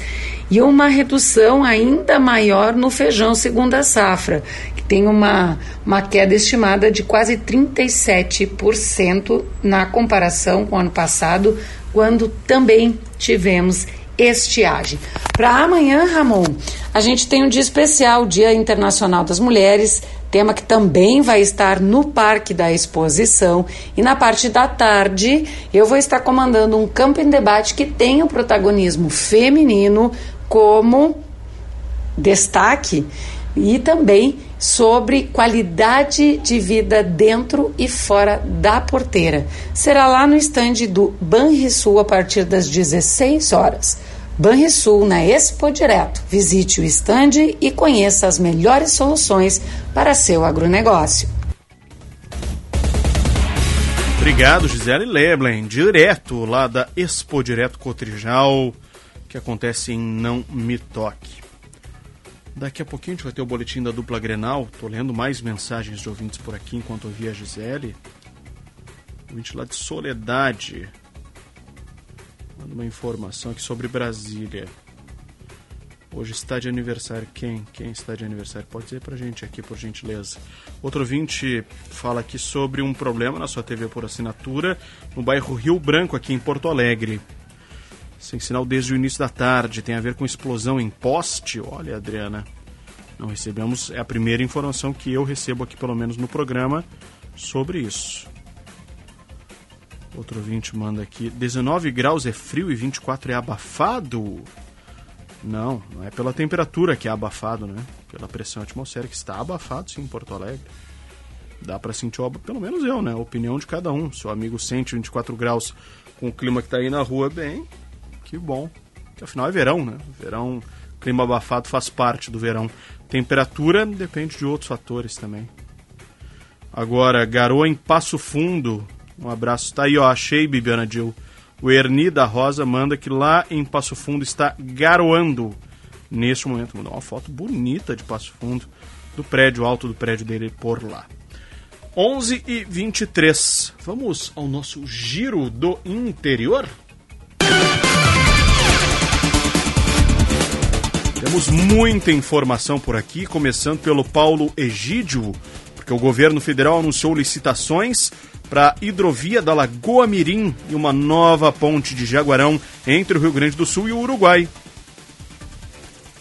e uma redução ainda maior no feijão segunda safra, que tem uma, uma queda estimada de quase 37% na comparação com o ano passado, quando também tivemos estiagem. Para amanhã, Ramon, a gente tem um dia especial, Dia Internacional das Mulheres, tema que também vai estar no Parque da Exposição. E na parte da tarde, eu vou estar comandando um campo em debate que tem o protagonismo feminino como destaque e também sobre qualidade de vida dentro e fora da porteira. Será lá no estande do Banrisul a partir das 16 horas. Banrisul na Expo Direto. Visite o estande e conheça as melhores soluções para seu agronegócio. Obrigado, Gisele Leblen, direto lá da Expo Direto Cotrijal, que acontece em Não Me Toque. Daqui a pouquinho a gente vai ter o boletim da dupla Grenal. Tô lendo mais mensagens de ouvintes por aqui enquanto ouvia a Gisele. Ouvinte lá de Soledade. Manda uma informação aqui sobre Brasília. Hoje está de aniversário. Quem? Quem está de aniversário? Pode dizer pra gente aqui, por gentileza. Outro ouvinte fala aqui sobre um problema na sua TV por assinatura no bairro Rio Branco, aqui em Porto Alegre. Sem sinal desde o início da tarde. Tem a ver com explosão em poste. Olha, Adriana. Não recebemos. É a primeira informação que eu recebo aqui, pelo menos no programa, sobre isso. Outro ouvinte manda aqui: 19 graus é frio e 24 é abafado? Não, não é pela temperatura que é abafado, né? Pela pressão atmosférica está abafado sim em Porto Alegre. Dá para sentir, o, pelo menos eu, né? A opinião de cada um. Se o amigo sente 24 graus com o clima que está aí na rua, bem, que bom. Que afinal é verão, né? Verão, clima abafado faz parte do verão. Temperatura depende de outros fatores também. Agora, garoa em Passo Fundo. Um abraço. Tá aí, ó. Achei, Bibiana Dil. O Erni da Rosa manda que lá em Passo Fundo está garoando neste momento. Mandou uma foto bonita de Passo Fundo, do prédio alto do prédio dele por lá. 11 e 23. Vamos ao nosso giro do interior? Temos muita informação por aqui, começando pelo Paulo Egídio, porque o governo federal anunciou licitações para a hidrovia da Lagoa Mirim e uma nova ponte de Jaguarão entre o Rio Grande do Sul e o Uruguai.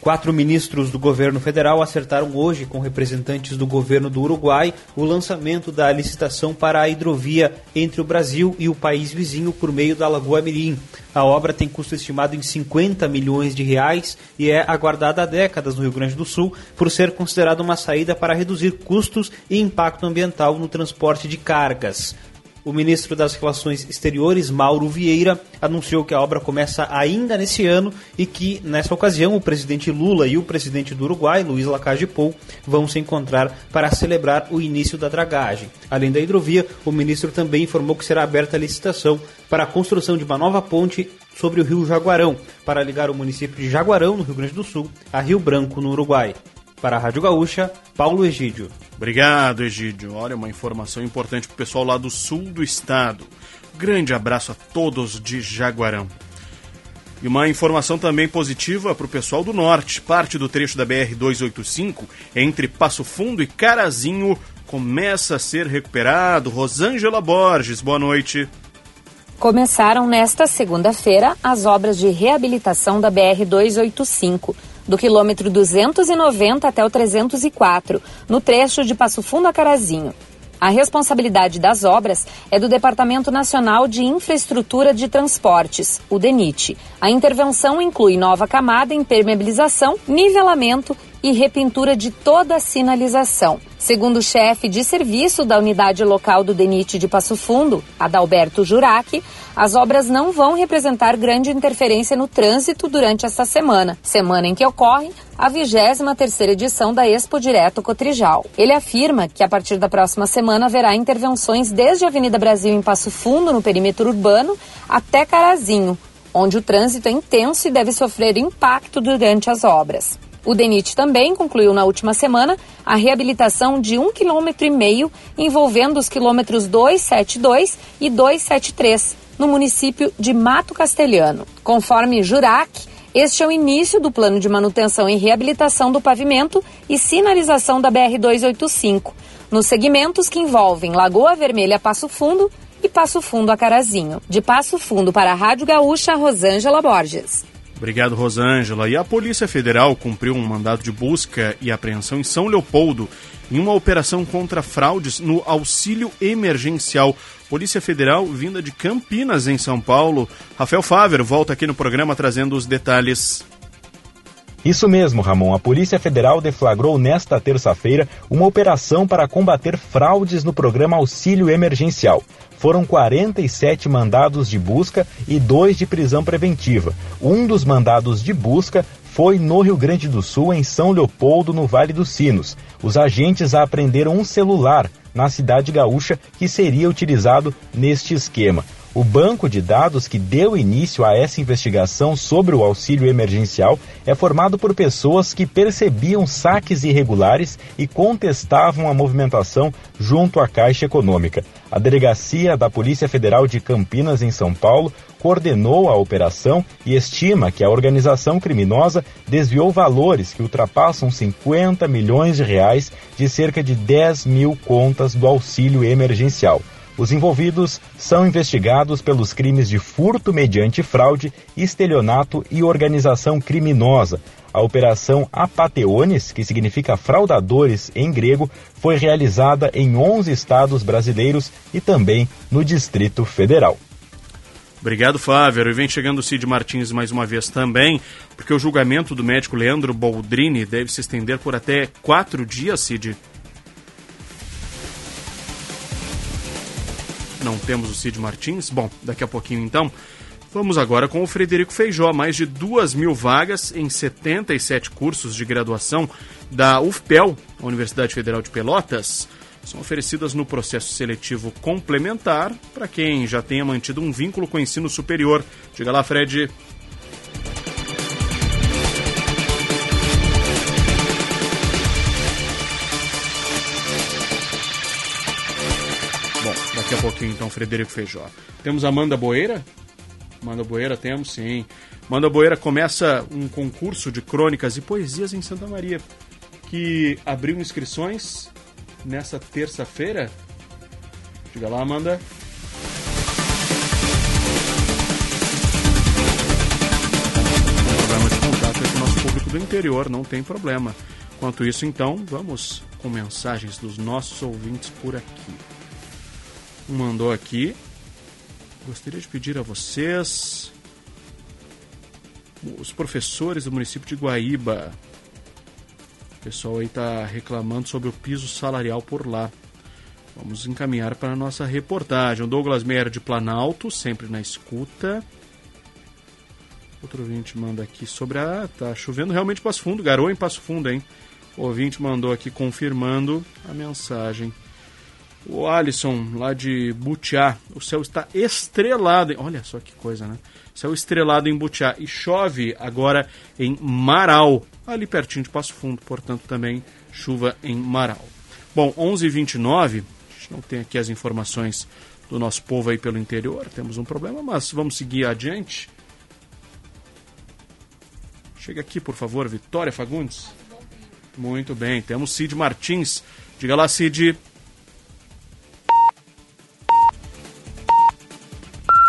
Quatro ministros do governo federal acertaram hoje com representantes do governo do Uruguai o lançamento da licitação para a hidrovia entre o Brasil e o país vizinho por meio da Lagoa Mirim. A obra tem custo estimado em 50 milhões de reais e é aguardada há décadas no Rio Grande do Sul por ser considerada uma saída para reduzir custos e impacto ambiental no transporte de cargas. O ministro das Relações Exteriores, Mauro Vieira, anunciou que a obra começa ainda nesse ano e que, nessa ocasião, o presidente Lula e o presidente do Uruguai, Luiz Lacalle Pou, vão se encontrar para celebrar o início da dragagem. Além da hidrovia, o ministro também informou que será aberta a licitação para a construção de uma nova ponte sobre o rio Jaguarão, para ligar o município de Jaguarão, no Rio Grande do Sul, a Rio Branco, no Uruguai. Para a Rádio Gaúcha, Paulo Egídio. Obrigado, Egídio. Olha, uma informação importante para o pessoal lá do sul do estado. Grande abraço a todos de Jaguarão. E uma informação também positiva para o pessoal do norte. Parte do trecho da BR-285 entre Passo Fundo e Carazinho começa a ser recuperado. Rosângela Borges, boa noite. Começaram nesta segunda-feira as obras de reabilitação da BR-285 do quilômetro 290 até o 304, no trecho de Passo Fundo a Carazinho. A responsabilidade das obras é do Departamento Nacional de Infraestrutura de Transportes, o DENIT. A intervenção inclui nova camada, impermeabilização, nivelamento e repintura de toda a sinalização. Segundo o chefe de serviço da unidade local do DENIT de Passo Fundo, Adalberto Jurac, as obras não vão representar grande interferência no trânsito durante esta semana, semana em que ocorre a 23ª edição da Expo Direto Cotrijal. Ele afirma que a partir da próxima semana haverá intervenções desde a Avenida Brasil em Passo Fundo, no perímetro urbano, até Carazinho, onde o trânsito é intenso e deve sofrer impacto durante as obras. O DENIT também concluiu na última semana a reabilitação de um quilômetro e meio envolvendo os quilômetros 272 e 273 no município de Mato Castelhano. Conforme Jurac, este é o início do plano de manutenção e reabilitação do pavimento e sinalização da BR-285, nos segmentos que envolvem Lagoa Vermelha Passo Fundo e Passo Fundo a Carazinho. De Passo Fundo para a Rádio Gaúcha, Rosângela Borges. Obrigado, Rosângela. E a Polícia Federal cumpriu um mandado de busca e apreensão em São Leopoldo em uma operação contra fraudes no auxílio emergencial. Polícia Federal vinda de Campinas, em São Paulo. Rafael Faver volta aqui no programa trazendo os detalhes. Isso mesmo, Ramon. A Polícia Federal deflagrou nesta terça-feira uma operação para combater fraudes no programa Auxílio Emergencial. Foram 47 mandados de busca e dois de prisão preventiva. Um dos mandados de busca foi no Rio Grande do Sul, em São Leopoldo, no Vale dos Sinos. Os agentes apreenderam um celular na cidade gaúcha que seria utilizado neste esquema. O banco de dados que deu início a essa investigação sobre o auxílio emergencial é formado por pessoas que percebiam saques irregulares e contestavam a movimentação junto à Caixa Econômica. A delegacia da Polícia Federal de Campinas, em São Paulo, coordenou a operação e estima que a organização criminosa desviou valores que ultrapassam 50 milhões de reais de cerca de 10 mil contas do auxílio emergencial. Os envolvidos são investigados pelos crimes de furto mediante fraude, estelionato e organização criminosa. A operação Apateones, que significa fraudadores em grego, foi realizada em 11 estados brasileiros e também no Distrito Federal. Obrigado, Fávero. E vem chegando o Cid Martins mais uma vez também, porque o julgamento do médico Leandro Boldrini deve se estender por até quatro dias, Cid. Não temos o Cid Martins. Bom, daqui a pouquinho então. Vamos agora com o Frederico Feijó. Mais de duas mil vagas em 77 cursos de graduação da UFPEL, Universidade Federal de Pelotas, são oferecidas no processo seletivo complementar para quem já tenha mantido um vínculo com o ensino superior. Diga lá, Fred. Pouquinho, então, Frederico Feijó. Temos Amanda Boeira? Amanda Boeira temos, sim. Amanda Boeira começa um concurso de crônicas e poesias em Santa Maria, que abriu inscrições nessa terça-feira. Diga lá, Amanda. Programa de contato com o nosso público do interior, não tem problema. Enquanto isso, então, vamos com mensagens dos nossos ouvintes por aqui mandou aqui. Gostaria de pedir a vocês, os professores do município de Guaíba. O pessoal aí está reclamando sobre o piso salarial por lá. Vamos encaminhar para a nossa reportagem. O Douglas Meyer de Planalto, sempre na escuta. Outro ouvinte manda aqui sobre a. tá chovendo realmente Passo Fundo, garoa em Passo Fundo, hein? O ouvinte mandou aqui confirmando a mensagem. O Alisson, lá de Butiá, o céu está estrelado. Olha só que coisa, né? Céu estrelado em Butiá. E chove agora em Marau, ali pertinho de Passo Fundo, portanto também chuva em Marau. Bom, 11h29, a gente não tem aqui as informações do nosso povo aí pelo interior, temos um problema, mas vamos seguir adiante. Chega aqui, por favor, Vitória Fagundes. Muito bem, temos Cid Martins. Diga lá, Cid.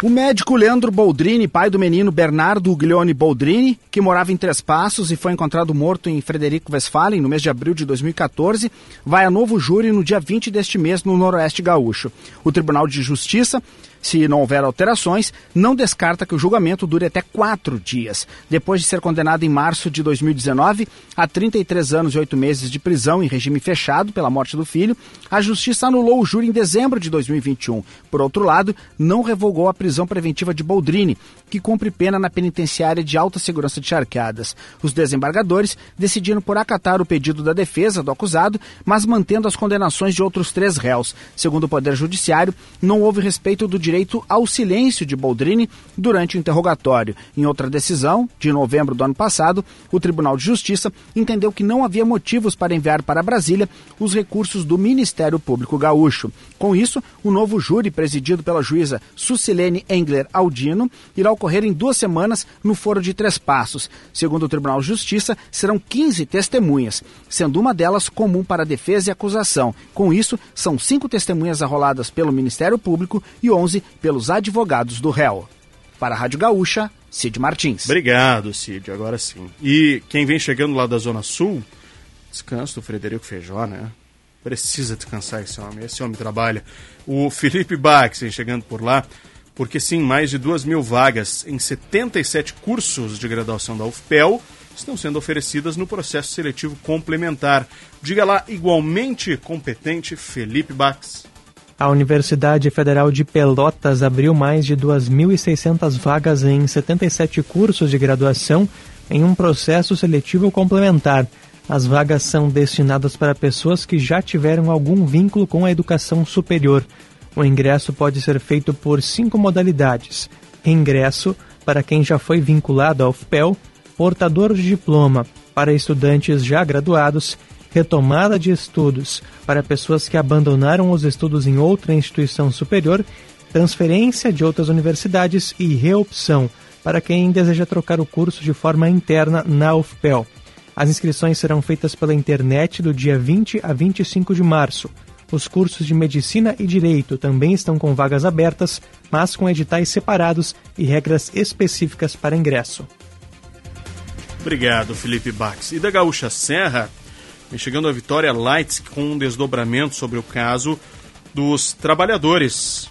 O médico Leandro Boldrini, pai do menino Bernardo Guglione Boldrini, que morava em Três Passos e foi encontrado morto em Frederico Westphalen no mês de abril de 2014, vai a novo júri no dia 20 deste mês no Noroeste Gaúcho. O Tribunal de Justiça se não houver alterações, não descarta que o julgamento dure até quatro dias. Depois de ser condenado em março de 2019 a 33 anos e oito meses de prisão em regime fechado pela morte do filho, a Justiça anulou o júri em dezembro de 2021. Por outro lado, não revogou a prisão preventiva de Boldrini, que cumpre pena na penitenciária de alta segurança de Charqueadas. Os desembargadores decidiram por acatar o pedido da defesa do acusado, mas mantendo as condenações de outros três réus. Segundo o Poder Judiciário, não houve respeito do direito direito ao silêncio de Boldrini durante o interrogatório. Em outra decisão, de novembro do ano passado, o Tribunal de Justiça entendeu que não havia motivos para enviar para Brasília os recursos do Ministério Público Gaúcho. Com isso, o novo júri, presidido pela juíza Sucilene Engler Aldino, irá ocorrer em duas semanas no Foro de Três Passos. Segundo o Tribunal de Justiça, serão 15 testemunhas, sendo uma delas comum para defesa e acusação. Com isso, são cinco testemunhas arroladas pelo Ministério Público e 11 pelos advogados do réu. Para a Rádio Gaúcha, Cid Martins. Obrigado, Cid, agora sim. E quem vem chegando lá da Zona Sul, descanso do Frederico Feijó, né? Precisa descansar esse homem, esse homem trabalha. O Felipe Bax vem chegando por lá, porque sim, mais de duas mil vagas em 77 cursos de graduação da UFPEL estão sendo oferecidas no processo seletivo complementar. Diga lá, igualmente competente, Felipe Bax. A Universidade Federal de Pelotas abriu mais de 2.600 vagas em 77 cursos de graduação em um processo seletivo complementar. As vagas são destinadas para pessoas que já tiveram algum vínculo com a educação superior. O ingresso pode ser feito por cinco modalidades: ingresso para quem já foi vinculado ao FPEL, portador de diploma para estudantes já graduados, retomada de estudos para pessoas que abandonaram os estudos em outra instituição superior, transferência de outras universidades e reopção para quem deseja trocar o curso de forma interna na UFPEL. As inscrições serão feitas pela internet do dia 20 a 25 de março. Os cursos de Medicina e Direito também estão com vagas abertas, mas com editais separados e regras específicas para ingresso. Obrigado, Felipe Bax. E da Gaúcha Serra, vem chegando a Vitória Lights com um desdobramento sobre o caso dos trabalhadores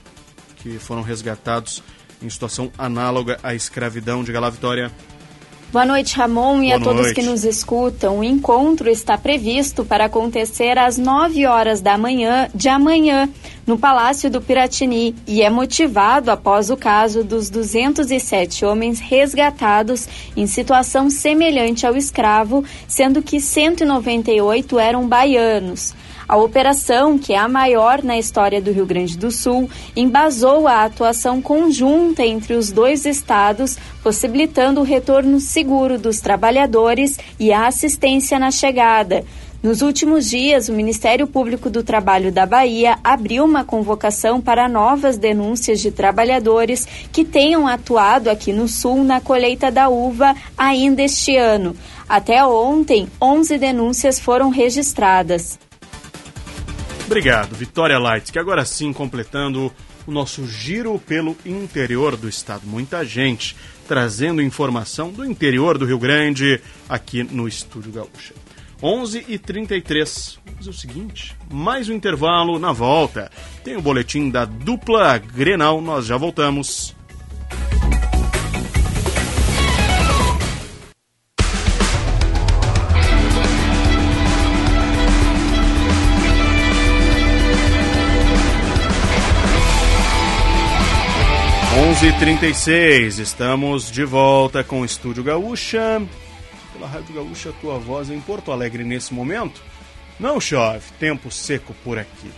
que foram resgatados em situação análoga à escravidão. Diga lá, Vitória. Boa noite, Ramon, e Boa a todos noite. que nos escutam. O encontro está previsto para acontecer às 9 horas da manhã de amanhã, no Palácio do Piratini, e é motivado após o caso dos 207 homens resgatados em situação semelhante ao escravo, sendo que 198 eram baianos. A operação, que é a maior na história do Rio Grande do Sul, embasou a atuação conjunta entre os dois estados, possibilitando o retorno seguro dos trabalhadores e a assistência na chegada. Nos últimos dias, o Ministério Público do Trabalho da Bahia abriu uma convocação para novas denúncias de trabalhadores que tenham atuado aqui no Sul na colheita da uva ainda este ano. Até ontem, 11 denúncias foram registradas. Obrigado, Vitória Lights, que agora sim completando o nosso giro pelo interior do estado. Muita gente trazendo informação do interior do Rio Grande aqui no Estúdio Gaúcha. 11 e 33 Vamos fazer o seguinte, mais um intervalo na volta. Tem o boletim da dupla Grenal, nós já voltamos. Onze e 36 estamos de volta com o Estúdio Gaúcha. Pela Rádio Gaúcha, tua voz em Porto Alegre nesse momento. Não chove, tempo seco por aqui.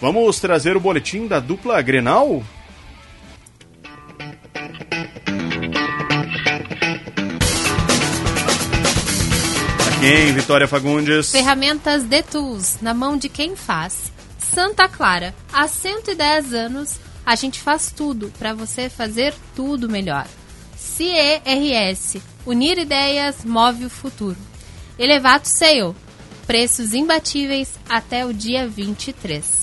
Vamos trazer o boletim da dupla Grenal? Quem, Vitória Fagundes? Ferramentas The Tools, na mão de quem faz. Santa Clara, há 110 anos, a gente faz tudo para você fazer tudo melhor. CERS, unir ideias, move o futuro. Elevato Sale, preços imbatíveis até o dia 23.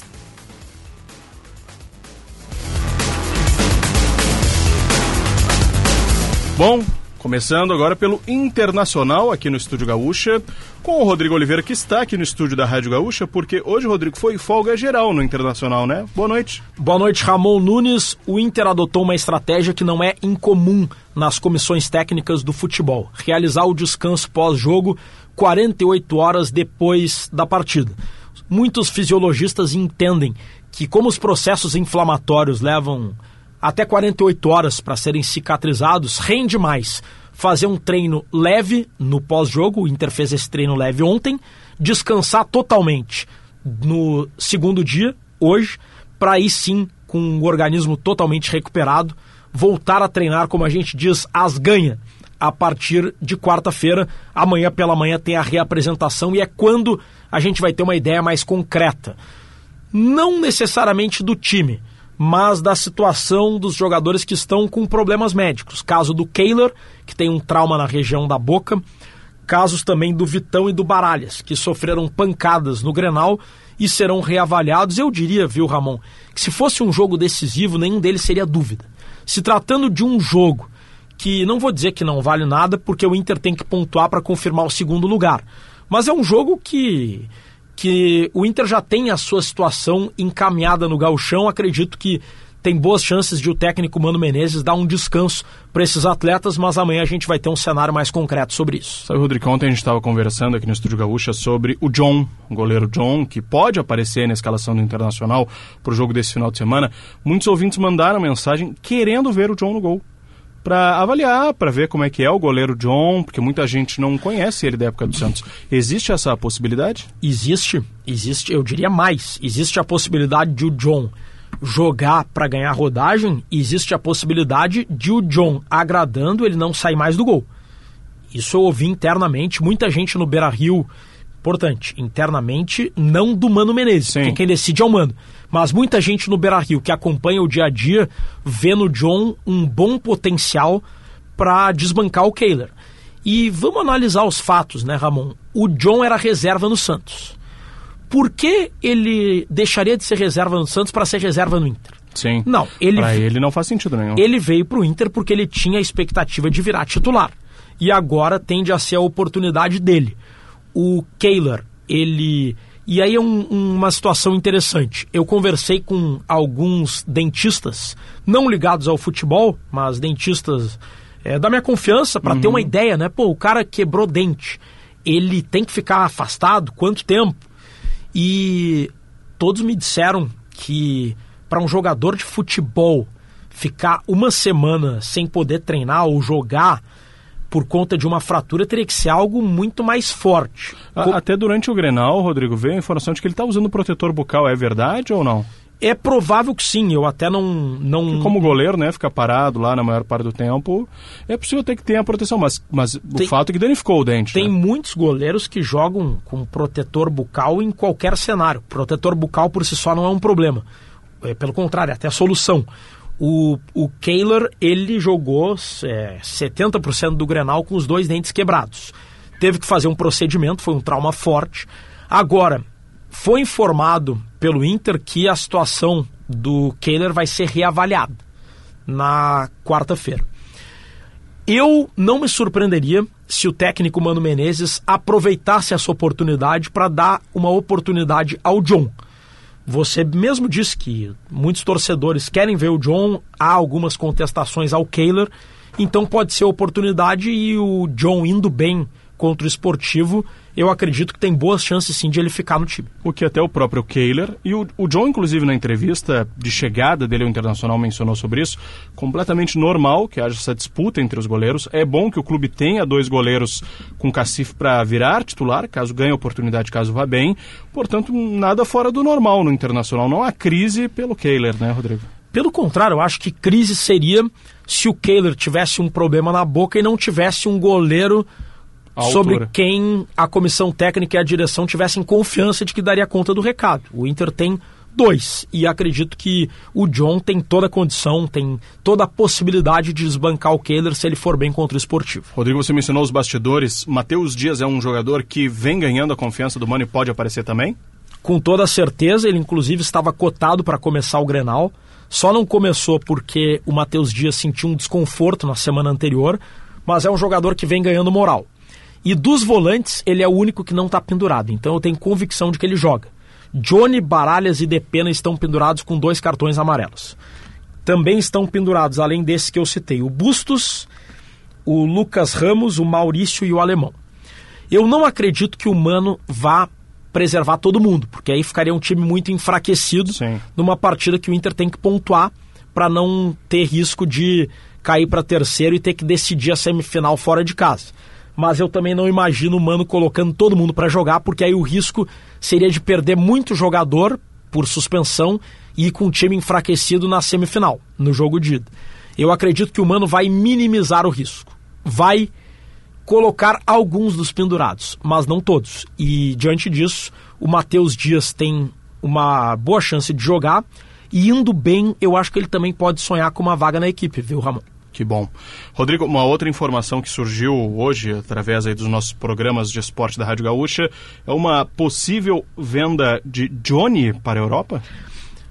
Bom, começando agora pelo Internacional aqui no Estúdio Gaúcha, com o Rodrigo Oliveira, que está aqui no estúdio da Rádio Gaúcha, porque hoje, Rodrigo, foi folga geral no Internacional, né? Boa noite. Boa noite, Ramon Nunes. O Inter adotou uma estratégia que não é incomum nas comissões técnicas do futebol: realizar o descanso pós-jogo 48 horas depois da partida. Muitos fisiologistas entendem que, como os processos inflamatórios levam até 48 horas para serem cicatrizados, rende mais fazer um treino leve no pós-jogo, o Inter fez esse treino leve ontem, descansar totalmente no segundo dia, hoje, para aí sim, com o organismo totalmente recuperado, voltar a treinar, como a gente diz, as ganha, a partir de quarta-feira. Amanhã pela manhã tem a reapresentação e é quando a gente vai ter uma ideia mais concreta. Não necessariamente do time, mas da situação dos jogadores que estão com problemas médicos. Caso do Keylor, que tem um trauma na região da boca. Casos também do Vitão e do Baralhas, que sofreram pancadas no Grenal e serão reavaliados. Eu diria, viu, Ramon, que se fosse um jogo decisivo, nenhum deles seria dúvida. Se tratando de um jogo que não vou dizer que não vale nada, porque o Inter tem que pontuar para confirmar o segundo lugar. Mas é um jogo que que o Inter já tem a sua situação encaminhada no gauchão, acredito que tem boas chances de o técnico Mano Menezes dar um descanso para esses atletas, mas amanhã a gente vai ter um cenário mais concreto sobre isso. Sabe, Rodrigo, ontem a gente estava conversando aqui no Estúdio Gaúcha sobre o John, o goleiro John, que pode aparecer na escalação do Internacional para o jogo desse final de semana. Muitos ouvintes mandaram mensagem querendo ver o John no gol para avaliar, para ver como é que é o goleiro John, porque muita gente não conhece ele da época do Santos. Existe essa possibilidade? Existe, existe, eu diria mais. Existe a possibilidade de o John jogar para ganhar rodagem, existe a possibilidade de o John agradando ele não sair mais do gol. Isso eu ouvi internamente, muita gente no Beira-Rio, importante, internamente, não do Mano Menezes, Sim. porque quem decide é o Mano. Mas muita gente no Beira-Rio que acompanha o dia a dia vê no John um bom potencial para desbancar o Kehler. E vamos analisar os fatos, né, Ramon? O John era reserva no Santos por que ele deixaria de ser reserva no Santos para ser reserva no Inter? Sim. Não, ele ele não faz sentido nenhum. Ele veio para o Inter porque ele tinha a expectativa de virar titular. E agora tende a ser a oportunidade dele. O Kehler, ele e aí é um, uma situação interessante. Eu conversei com alguns dentistas, não ligados ao futebol, mas dentistas é, da minha confiança, para uhum. ter uma ideia, né? Pô, o cara quebrou dente. Ele tem que ficar afastado? Quanto tempo? E todos me disseram que para um jogador de futebol ficar uma semana sem poder treinar ou jogar por conta de uma fratura teria que ser algo muito mais forte. Até durante o Grenal, Rodrigo, veio a informação de que ele está usando protetor bucal. É verdade ou não? É provável que sim, eu até não. não... Como goleiro, né? Fica parado lá na maior parte do tempo. É possível ter que ter a proteção, mas, mas tem, o fato é que danificou o dente. Tem né? muitos goleiros que jogam com protetor bucal em qualquer cenário. Protetor bucal por si só não é um problema. É, pelo contrário, é até a solução. O, o Kehler, ele jogou é, 70% do Grenal com os dois dentes quebrados. Teve que fazer um procedimento, foi um trauma forte. Agora, foi informado pelo Inter que a situação do Kehler vai ser reavaliada na quarta-feira. Eu não me surpreenderia se o técnico Mano Menezes aproveitasse essa oportunidade para dar uma oportunidade ao John. Você mesmo disse que muitos torcedores querem ver o John, há algumas contestações ao Kehler, então pode ser oportunidade e o John indo bem contra o esportivo eu acredito que tem boas chances sim de ele ficar no time. O que até o próprio Kehler e o, o John, inclusive, na entrevista de chegada dele ao Internacional mencionou sobre isso, completamente normal que haja essa disputa entre os goleiros. É bom que o clube tenha dois goleiros com cacife para virar titular, caso ganhe oportunidade, caso vá bem. Portanto, nada fora do normal no Internacional. Não há crise pelo Kehler, né, Rodrigo? Pelo contrário, eu acho que crise seria se o Kehler tivesse um problema na boca e não tivesse um goleiro sobre quem a comissão técnica e a direção tivessem confiança de que daria conta do recado. O Inter tem dois e acredito que o John tem toda a condição, tem toda a possibilidade de desbancar o Kehler se ele for bem contra o esportivo. Rodrigo, você mencionou os bastidores. Matheus Dias é um jogador que vem ganhando a confiança do Mano e pode aparecer também? Com toda certeza, ele inclusive estava cotado para começar o Grenal. Só não começou porque o Matheus Dias sentiu um desconforto na semana anterior, mas é um jogador que vem ganhando moral. E dos volantes, ele é o único que não está pendurado. Então eu tenho convicção de que ele joga. Johnny, Baralhas e Depena estão pendurados com dois cartões amarelos. Também estão pendurados, além desses que eu citei, o Bustos, o Lucas Ramos, o Maurício e o Alemão. Eu não acredito que o Mano vá preservar todo mundo, porque aí ficaria um time muito enfraquecido Sim. numa partida que o Inter tem que pontuar para não ter risco de cair para terceiro e ter que decidir a semifinal fora de casa mas eu também não imagino o Mano colocando todo mundo para jogar, porque aí o risco seria de perder muito jogador por suspensão e ir com o time enfraquecido na semifinal, no jogo de ida. Eu acredito que o Mano vai minimizar o risco. Vai colocar alguns dos pendurados, mas não todos. E diante disso, o Matheus Dias tem uma boa chance de jogar. E indo bem, eu acho que ele também pode sonhar com uma vaga na equipe, viu, Ramon? Que bom. Rodrigo, uma outra informação que surgiu hoje, através dos nossos programas de esporte da Rádio Gaúcha, é uma possível venda de Johnny para a Europa?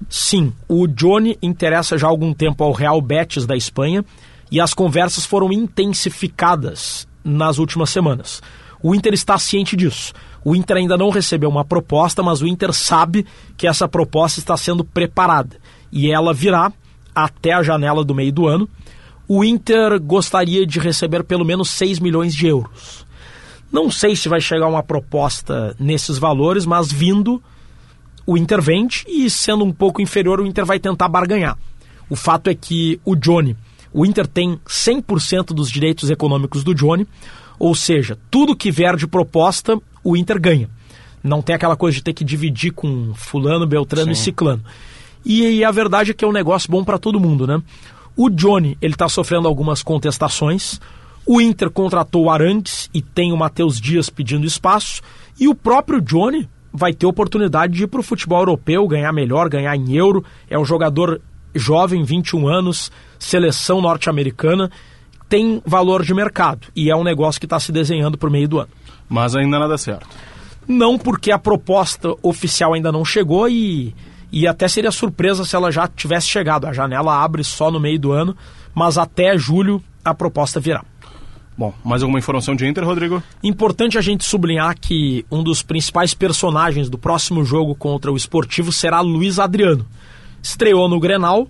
Sim, o Johnny interessa já há algum tempo ao Real Betis da Espanha e as conversas foram intensificadas nas últimas semanas. O Inter está ciente disso. O Inter ainda não recebeu uma proposta, mas o Inter sabe que essa proposta está sendo preparada e ela virá até a janela do meio do ano, o Inter gostaria de receber pelo menos 6 milhões de euros. Não sei se vai chegar uma proposta nesses valores, mas vindo, o Inter vende e sendo um pouco inferior, o Inter vai tentar barganhar. O fato é que o Johnny, o Inter tem 100% dos direitos econômicos do Johnny, ou seja, tudo que vier de proposta, o Inter ganha. Não tem aquela coisa de ter que dividir com fulano, beltrano Sim. e ciclano. E, e, a verdade é que é um negócio bom para todo mundo, né? O Johnny, ele está sofrendo algumas contestações. O Inter contratou o Arantes e tem o Matheus Dias pedindo espaço. E o próprio Johnny vai ter oportunidade de ir para o futebol europeu, ganhar melhor, ganhar em euro. É um jogador jovem, 21 anos, seleção norte-americana, tem valor de mercado. E é um negócio que está se desenhando por meio do ano. Mas ainda nada certo. Não porque a proposta oficial ainda não chegou e e até seria surpresa se ela já tivesse chegado. A janela abre só no meio do ano, mas até julho a proposta virá. Bom, mais alguma informação de Inter, Rodrigo? Importante a gente sublinhar que um dos principais personagens do próximo jogo contra o Esportivo será Luiz Adriano. Estreou no Grenal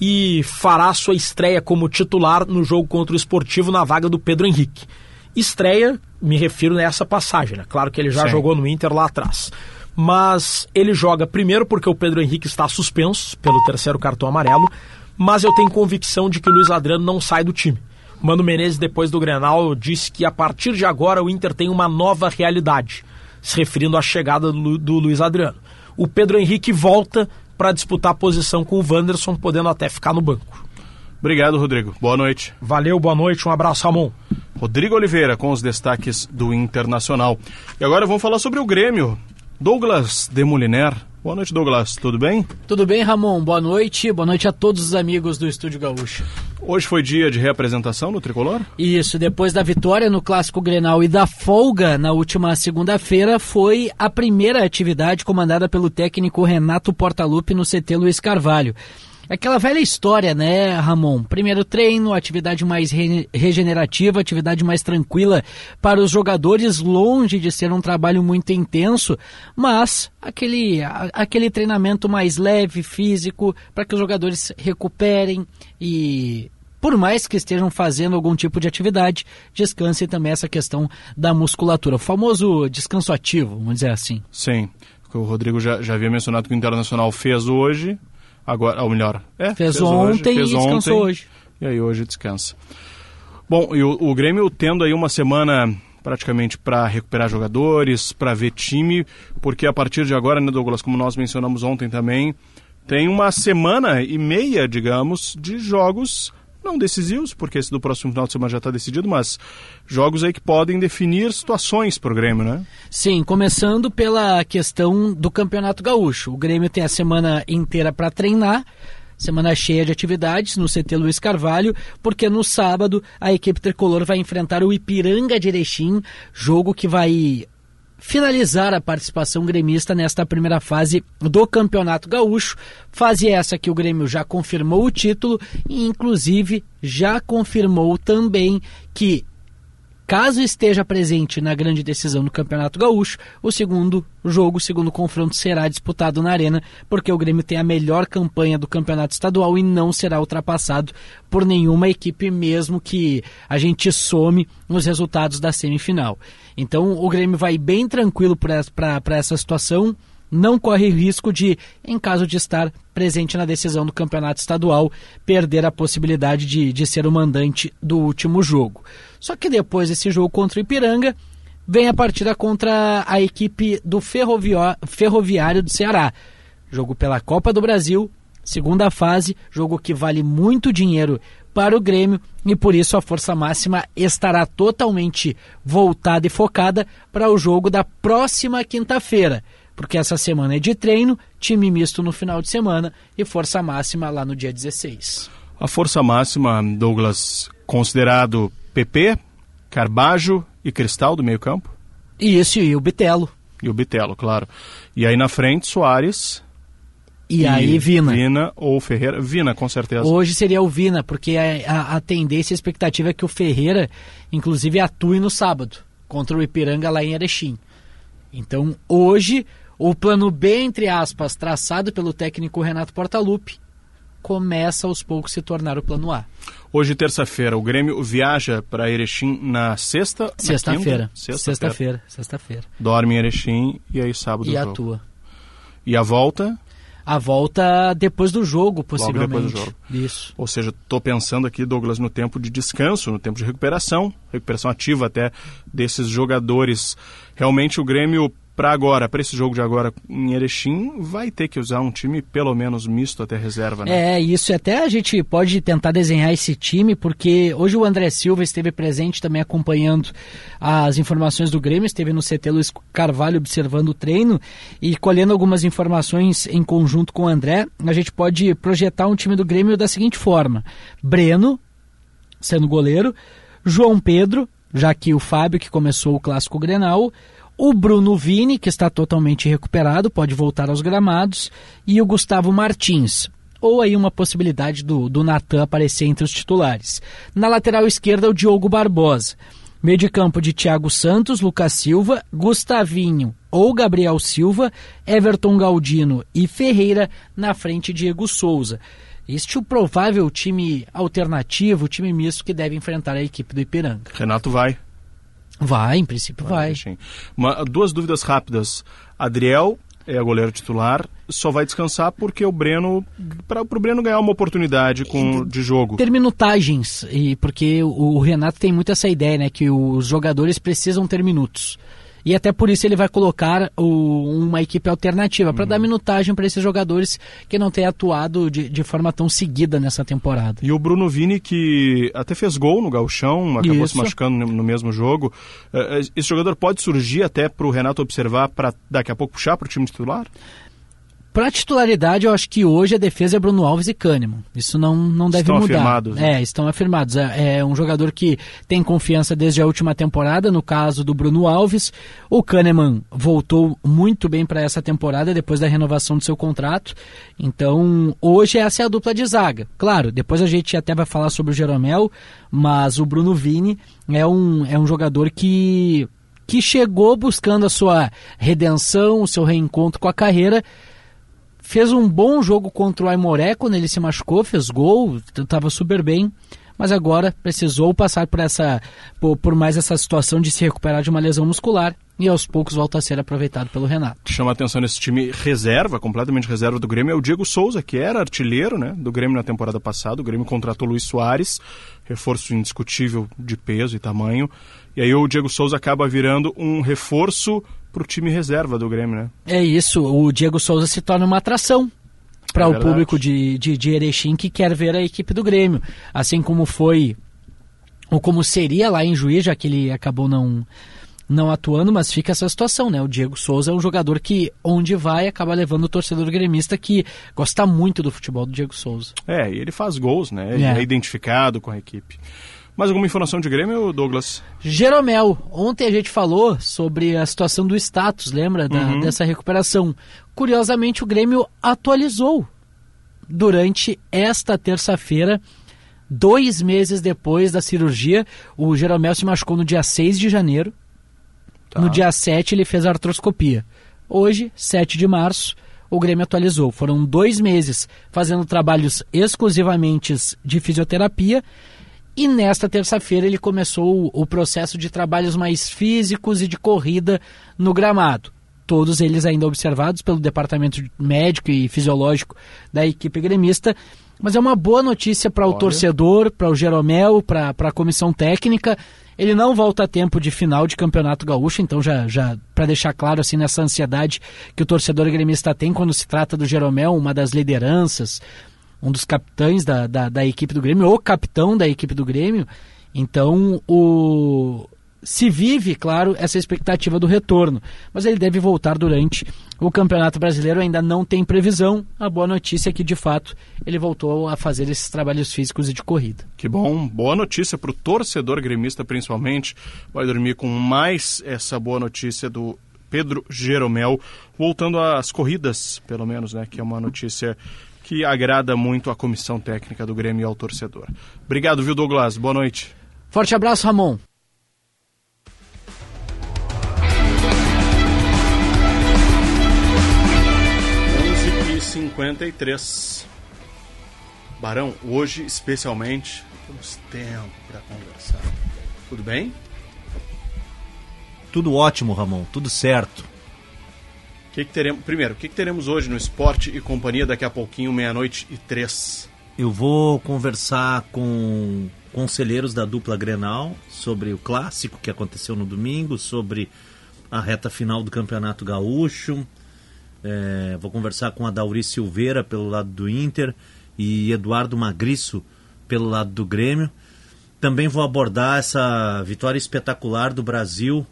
e fará sua estreia como titular no jogo contra o Esportivo na vaga do Pedro Henrique. Estreia, me refiro nessa passagem, né? Claro que ele já Sim. jogou no Inter lá atrás mas ele joga primeiro porque o Pedro Henrique está suspenso pelo terceiro cartão amarelo, mas eu tenho convicção de que o Luiz Adriano não sai do time. Mano Menezes, depois do Grenal, disse que a partir de agora o Inter tem uma nova realidade, se referindo à chegada do, do Luiz Adriano. O Pedro Henrique volta para disputar a posição com o Wanderson, podendo até ficar no banco. Obrigado, Rodrigo. Boa noite. Valeu, boa noite. Um abraço, Ramon. Rodrigo Oliveira com os destaques do Internacional. E agora vamos falar sobre o Grêmio. Douglas Demoliner. Boa noite, Douglas. Tudo bem? Tudo bem, Ramon. Boa noite. Boa noite a todos os amigos do Estúdio Gaúcho. Hoje foi dia de reapresentação no Tricolor? Isso, depois da vitória no Clássico Grenal e da folga na última segunda-feira, foi a primeira atividade comandada pelo técnico Renato Portaluppi no CT Luiz Carvalho. Aquela velha história, né, Ramon? Primeiro treino, atividade mais re regenerativa, atividade mais tranquila para os jogadores, longe de ser um trabalho muito intenso, mas aquele, aquele treinamento mais leve, físico, para que os jogadores recuperem e por mais que estejam fazendo algum tipo de atividade, descanse também essa questão da musculatura. O famoso descanso ativo, vamos dizer assim. Sim. O Rodrigo já, já havia mencionado que o Internacional fez hoje, Agora, ou melhor, é, fez, fez ontem hoje, fez e descansou ontem, hoje. E aí hoje descansa. Bom, e o, o Grêmio tendo aí uma semana praticamente para recuperar jogadores, para ver time, porque a partir de agora, né, Douglas, como nós mencionamos ontem também, tem uma semana e meia, digamos, de jogos não decisivos, porque esse do próximo final de semana já está decidido, mas jogos aí que podem definir situações para o Grêmio, né? Sim, começando pela questão do Campeonato Gaúcho. O Grêmio tem a semana inteira para treinar, semana cheia de atividades no CT Luiz Carvalho, porque no sábado a equipe tricolor vai enfrentar o Ipiranga de Erechim, jogo que vai finalizar a participação gremista nesta primeira fase do Campeonato Gaúcho. Fase essa que o Grêmio já confirmou o título e, inclusive, já confirmou também que Caso esteja presente na grande decisão do Campeonato Gaúcho, o segundo jogo, o segundo confronto será disputado na Arena, porque o Grêmio tem a melhor campanha do Campeonato Estadual e não será ultrapassado por nenhuma equipe, mesmo que a gente some os resultados da semifinal. Então o Grêmio vai bem tranquilo para essa situação não corre risco de, em caso de estar presente na decisão do campeonato estadual, perder a possibilidade de, de ser o mandante do último jogo. Só que depois desse jogo contra o Ipiranga, vem a partida contra a equipe do Ferroviário do Ceará. Jogo pela Copa do Brasil, segunda fase, jogo que vale muito dinheiro para o Grêmio e por isso a força máxima estará totalmente voltada e focada para o jogo da próxima quinta-feira porque essa semana é de treino, time misto no final de semana e força máxima lá no dia 16. A força máxima, Douglas, considerado PP, Carbajo e Cristal do meio-campo? Isso, e o Bitelo. E o Bitelo, claro. E aí na frente, Soares. E, e aí, Vina. Vina ou Ferreira. Vina, com certeza. Hoje seria o Vina, porque a, a, a tendência e a expectativa é que o Ferreira, inclusive, atue no sábado, contra o Ipiranga lá em Erechim. Então, hoje, o plano B, entre aspas, traçado pelo técnico Renato Portaluppi, começa aos poucos a se tornar o plano A. Hoje, terça-feira, o Grêmio viaja para Erechim na sexta? Sexta-feira. Sexta-feira. Sexta-feira. Dorme em Erechim e aí sábado E jogo. atua. E a volta? A volta depois do jogo, possivelmente. Logo depois do jogo. Isso. Ou seja, estou pensando aqui, Douglas, no tempo de descanso, no tempo de recuperação, recuperação ativa até desses jogadores. Realmente o Grêmio, para agora, para esse jogo de agora em Erechim, vai ter que usar um time pelo menos misto até reserva, né? É, isso. Até a gente pode tentar desenhar esse time, porque hoje o André Silva esteve presente também acompanhando as informações do Grêmio, esteve no CT Luiz Carvalho observando o treino e colhendo algumas informações em conjunto com o André. A gente pode projetar um time do Grêmio da seguinte forma: Breno, sendo goleiro, João Pedro, já que o Fábio, que começou o clássico Grenal, o Bruno Vini, que está totalmente recuperado, pode voltar aos gramados, e o Gustavo Martins. Ou aí uma possibilidade do, do Natan aparecer entre os titulares. Na lateral esquerda, o Diogo Barbosa. Meio de campo de Thiago Santos, Lucas Silva, Gustavinho ou Gabriel Silva, Everton Galdino e Ferreira, na frente Diego Souza. Este é o provável time alternativo, o time misto que deve enfrentar a equipe do Ipiranga. Renato vai. Vai, em princípio vai. Sim. Uma, duas dúvidas rápidas. Adriel é a goleiro titular, só vai descansar porque o Breno, para o Breno ganhar uma oportunidade com, de jogo. Ter minutagens, e porque o, o Renato tem muito essa ideia, né, que os jogadores precisam ter minutos. E até por isso ele vai colocar o, uma equipe alternativa para dar minutagem para esses jogadores que não têm atuado de, de, forma tão seguida nessa temporada. E o Bruno Vini, que até fez gol no Galchão, acabou Isso. se machucando no, no mesmo jogo. Uh, esse jogador pode surgir até para o Renato observar para daqui a pouco puxar para o time titular? Para titularidade, eu acho que hoje a defesa é Bruno Alves e Kahneman. Isso não, não deve estão mudar. Afirmados, né? É, estão afirmados. É, é, um jogador que tem confiança desde a última temporada, no caso do Bruno Alves. O Kahneman voltou muito bem para essa temporada depois da renovação do seu contrato. Então, hoje essa é a dupla de zaga. Claro, depois a gente até vai falar sobre o Jeromel, mas o Bruno Vini é um, é um jogador que, que chegou buscando a sua redenção, o seu reencontro com a carreira fez um bom jogo contra o Aimoré quando ele se machucou, fez gol, estava super bem, mas agora precisou passar por essa por, por, mais essa situação de se recuperar de uma lesão muscular e aos poucos volta a ser aproveitado pelo Renato. Chama a atenção nesse time reserva, completamente reserva do Grêmio, é o Diego Souza, que era artilheiro né, do Grêmio na temporada passada. O Grêmio contratou Luiz Soares, reforço indiscutível de peso e tamanho. E aí o Diego Souza acaba virando um reforço para o time reserva do Grêmio, né? É isso, o Diego Souza se torna uma atração para É o verdade. público de, de, de Erechim que quer ver a equipe do Grêmio. Assim como foi, ou como seria lá em Juiz, já que ele acabou não, não atuando, mas fica essa situação, né? O Diego Souza é um jogador que, onde vai, acaba levando o torcedor gremista que gosta muito do futebol do Diego Souza. É, e ele faz gols, né? Ele É. é identificado com a equipe. Mais alguma informação de Grêmio, Douglas? Jeromel, ontem a gente falou sobre a situação do status, lembra? Da, Uhum. Dessa recuperação. Curiosamente, o Grêmio atualizou durante esta terça-feira, dois meses depois da cirurgia. O Jeromel se machucou no dia 6 de janeiro. No dia 7 ele fez a artroscopia. Hoje, 7 de março, o Grêmio atualizou. Foram dois meses fazendo trabalhos exclusivamente de fisioterapia. E nesta terça-feira ele começou o- processo de trabalhos mais físicos e de corrida no gramado. Todos eles ainda observados pelo departamento médico e fisiológico da equipe gremista. Mas é uma boa notícia para o torcedor, para o Jeromel, para a comissão técnica. Ele não volta a tempo de final de campeonato gaúcho, então já, já para deixar claro assim nessa ansiedade que o torcedor gremista tem quando se trata do Jeromel, uma das lideranças, um dos capitães da, da, da equipe do Grêmio, o capitão da equipe do Grêmio. Então, o se vive, claro, essa expectativa do retorno, mas ele deve voltar durante o Campeonato Brasileiro, ainda não tem previsão. A boa notícia é que, de fato, ele voltou a fazer esses trabalhos físicos e de corrida. Que bom, boa notícia para o torcedor gremista, principalmente. Vai dormir com mais essa boa notícia do Pedro Jeromel, voltando às corridas, pelo menos, né? Que é uma notícia que agrada muito a comissão técnica do Grêmio e ao torcedor. Obrigado, viu, Douglas? Boa noite. Forte abraço, Ramon. e 53 Barão, hoje especialmente temos tempo para conversar. Tudo bem? Tudo ótimo, Ramon, tudo certo. Que que teremos, primeiro, o que, que teremos hoje no Esporte e Companhia daqui a pouquinho, meia-noite e três? Eu vou conversar com conselheiros da dupla Grenal sobre o clássico que aconteceu no domingo, sobre a reta final do Campeonato Gaúcho. É, vou conversar com a Dauri Silveira pelo lado do Inter e Eduardo Magriço pelo lado do Grêmio. Também vou abordar essa vitória espetacular do Brasil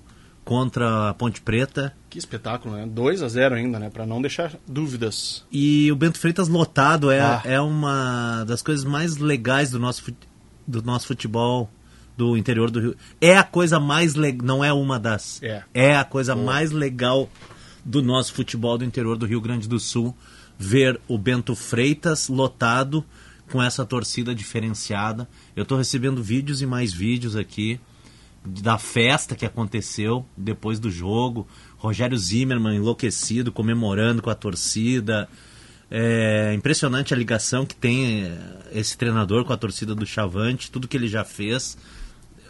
contra a Ponte Preta. Que espetáculo, né? 2 a 0 ainda, né? Para não deixar dúvidas. E o Bento Freitas lotado é, Ah. é uma das coisas mais legais do nosso, do nosso futebol do interior do Rio. É a coisa mais legal, não é uma das. É. a coisa mais legal do nosso futebol do interior do Rio Grande do Sul ver o Bento Freitas lotado com essa torcida diferenciada. Eu estou recebendo vídeos e mais vídeos aqui da festa que aconteceu depois do jogo. Rogério Zimmermann enlouquecido, comemorando com a torcida. É impressionante a ligação que tem eh, esse treinador com a torcida do Chavante, tudo que ele já fez.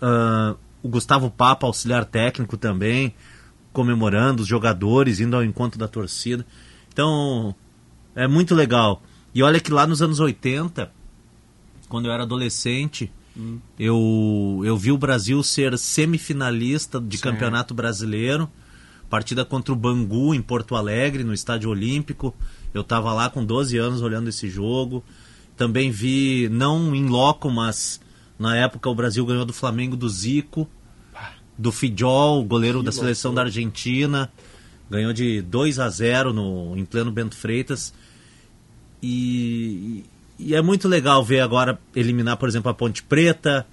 Ah, o Gustavo Papa, auxiliar técnico também, comemorando os jogadores, indo ao encontro da torcida. Então, é muito legal. E olha que lá nos anos 80, quando eu era adolescente, eu, eu vi o Brasil ser semifinalista de Sim. campeonato brasileiro. Partida contra o Bangu em Porto Alegre, no Estádio Olímpico. Eu estava lá com 12 anos olhando esse jogo. Também vi, não em loco, mas na época o Brasil ganhou do Flamengo do Zico, do Fidjol, goleiro da seleção da Argentina. Ganhou de 2 a 0 no, em pleno Bento Freitas. E, e é muito legal ver agora eliminar, por exemplo, a Ponte Preta.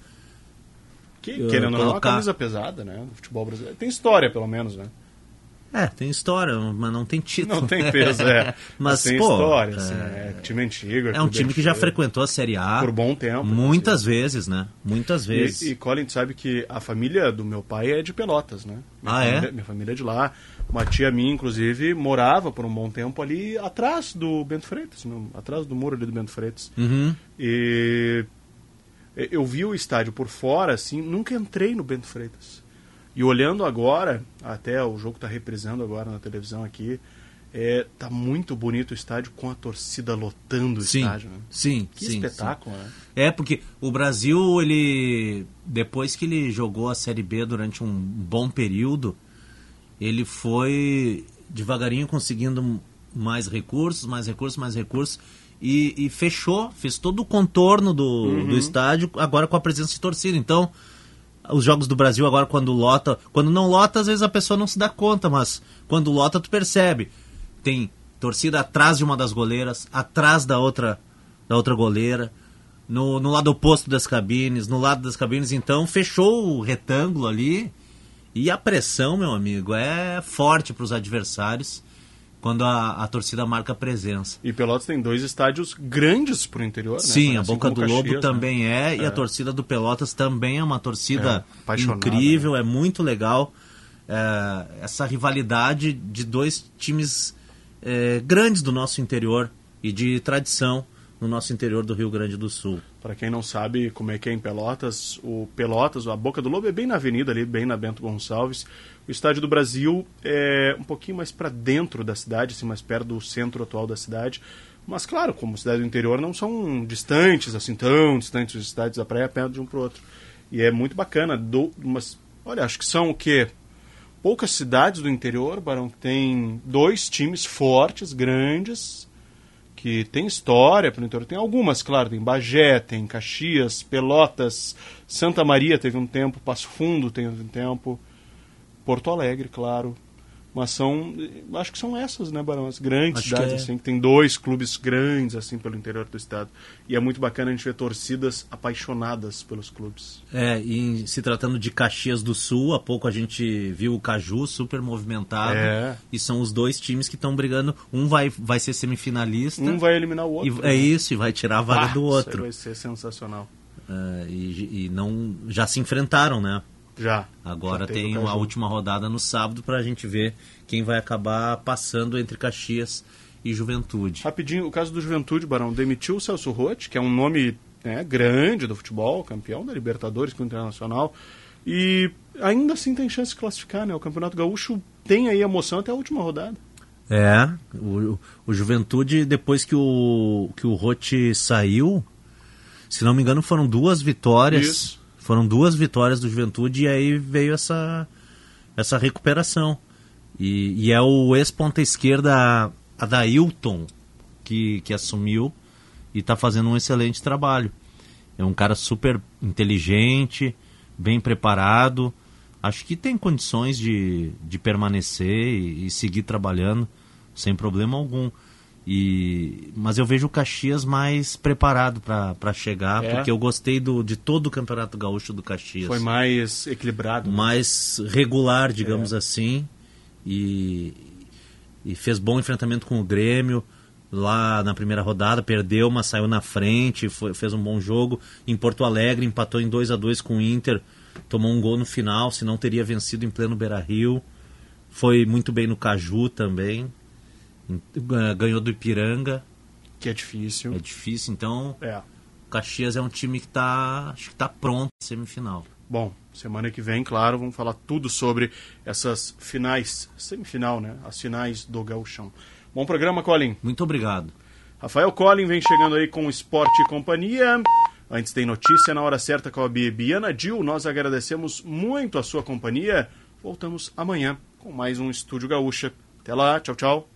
Que, querendo ou não, é uma camisa pesada, né? Do futebol brasileiro. Tem história, pelo menos, né? É, tem história, mas não tem título. Não tem peso, é. mas, tem pô, história, é, assim, é time antigo. é um time que já frequentou a Série A Por bom tempo. muitas vezes, né? Muitas vezes. E, e Colin, sabe que a família do meu pai é de Pelotas, né? Minha Ah, é? família, Minha família é de lá. Uma tia minha, inclusive, morava por um bom tempo ali atrás do Bento Freitas, no- atrás do muro ali do Bento Freitas. Uhum. E eu vi o estádio por fora, assim, nunca entrei no Bento Freitas. E olhando agora, até o jogo está reprisando agora na televisão aqui, é, tá muito bonito o estádio com a torcida lotando o Sim, estádio. Né? sim, Que sim, espetáculo, né? É, porque o Brasil, ele. Depois que ele jogou a Série B durante um bom período, ele foi devagarinho conseguindo mais recursos, mais recursos, mais recursos. E, e fechou, fez todo o contorno do, Uhum. do estádio, agora com a presença de torcida. Então, os jogos do Brasil agora quando lota, quando não lota, às vezes a pessoa não se dá conta, mas quando lota tu percebe. Tem torcida atrás de uma das goleiras, atrás da outra da outra goleira, no, no lado oposto das cabines, no lado das cabines, então fechou o retângulo ali. E a pressão, meu amigo, é forte para os adversários quando a, a torcida marca presença. E Pelotas tem dois estádios grandes pro interior, né? Sim, a Assim Boca do Lobo Caxias, também né? é, e É. a torcida do Pelotas também é uma torcida É, incrível, é muito legal. É, essa rivalidade de dois times é, grandes do nosso interior e de tradição no nosso interior do Rio Grande do Sul. Para quem não sabe como é que é em Pelotas, o Pelotas, a Boca do Lobo é bem na avenida ali, bem na Bento Gonçalves. O Estádio do Brasil é um pouquinho mais para dentro da cidade, assim, mais perto do centro atual da cidade. Mas claro, como cidade do interior não são distantes, assim, tão distantes os estádios da praia perto de um pro outro. E é muito bacana. Do, mas, olha, acho que são o quê? Poucas cidades do interior, Barão, que tem dois times fortes, grandes, que tem história pelo interior. Tem algumas, claro, tem Bagé, tem Caxias, Pelotas, Santa Maria teve um tempo, Passo Fundo teve um tempo, Porto Alegre, claro. Mas são, acho que são essas, né, Barão? As grandes Acho cidades, que é. assim, que tem dois clubes grandes, assim, pelo interior do estado. E é muito bacana a gente ver torcidas apaixonadas pelos clubes. É, e se tratando de Caxias do Sul, há pouco a gente viu o Caju super movimentado. É. E são os dois times que estão brigando. Um vai, vai ser semifinalista. Um vai eliminar o outro. E, é né? isso, e vai tirar a vaga Ah, do isso outro. vai ser sensacional. É, e, e não já se enfrentaram, né? Já. Agora Já tem a última rodada no sábado para a gente ver quem vai acabar passando entre Caxias e Juventude. Rapidinho, o caso do Juventude, Barão, demitiu o Celso Rotti, que é um nome né, grande do futebol, campeão da Libertadores com o Internacional, e ainda assim tem chance de classificar, né? O Campeonato Gaúcho tem aí emoção até a última rodada. É, o, o Juventude, depois que o, que o Rotti saiu, se não me engano, foram duas vitórias. Isso. Foram duas vitórias do Juventude e aí veio essa, essa recuperação. E, e é o ex-ponta esquerda Adailton que, que assumiu e está fazendo um excelente trabalho. É um cara super inteligente, bem preparado. Acho que tem condições de, de permanecer e, e seguir trabalhando sem problema algum. E, mas eu vejo o Caxias mais preparado para chegar, É? porque eu gostei do, de todo o Campeonato Gaúcho do Caxias. Foi mais equilibrado. Mais regular, digamos assim. E, e fez bom enfrentamento com o Grêmio. Lá na primeira rodada, perdeu, mas saiu na frente, foi- fez um bom jogo. Em Porto Alegre, empatou em 2 a 2 com o Inter, tomou um gol no final, senão teria vencido em pleno Beira Rio. Foi muito bem no Caju também. Gan- Ganhou do Ipiranga. Que é difícil. É difícil, então. É. Caxias é um time que está acho que tá pronto para semifinal. Bom, semana que vem, claro, vamos falar tudo sobre essas finais, semifinal, né? As finais do Gauchão. Bom programa, Colin. Muito obrigado. Rafael Colin vem chegando aí com Esporte e Companhia. Antes tem notícia na hora certa com a Bibiana Dil. Nós agradecemos muito a sua companhia. Voltamos amanhã com mais um Estúdio Gaúcha. Até lá, tchau, tchau.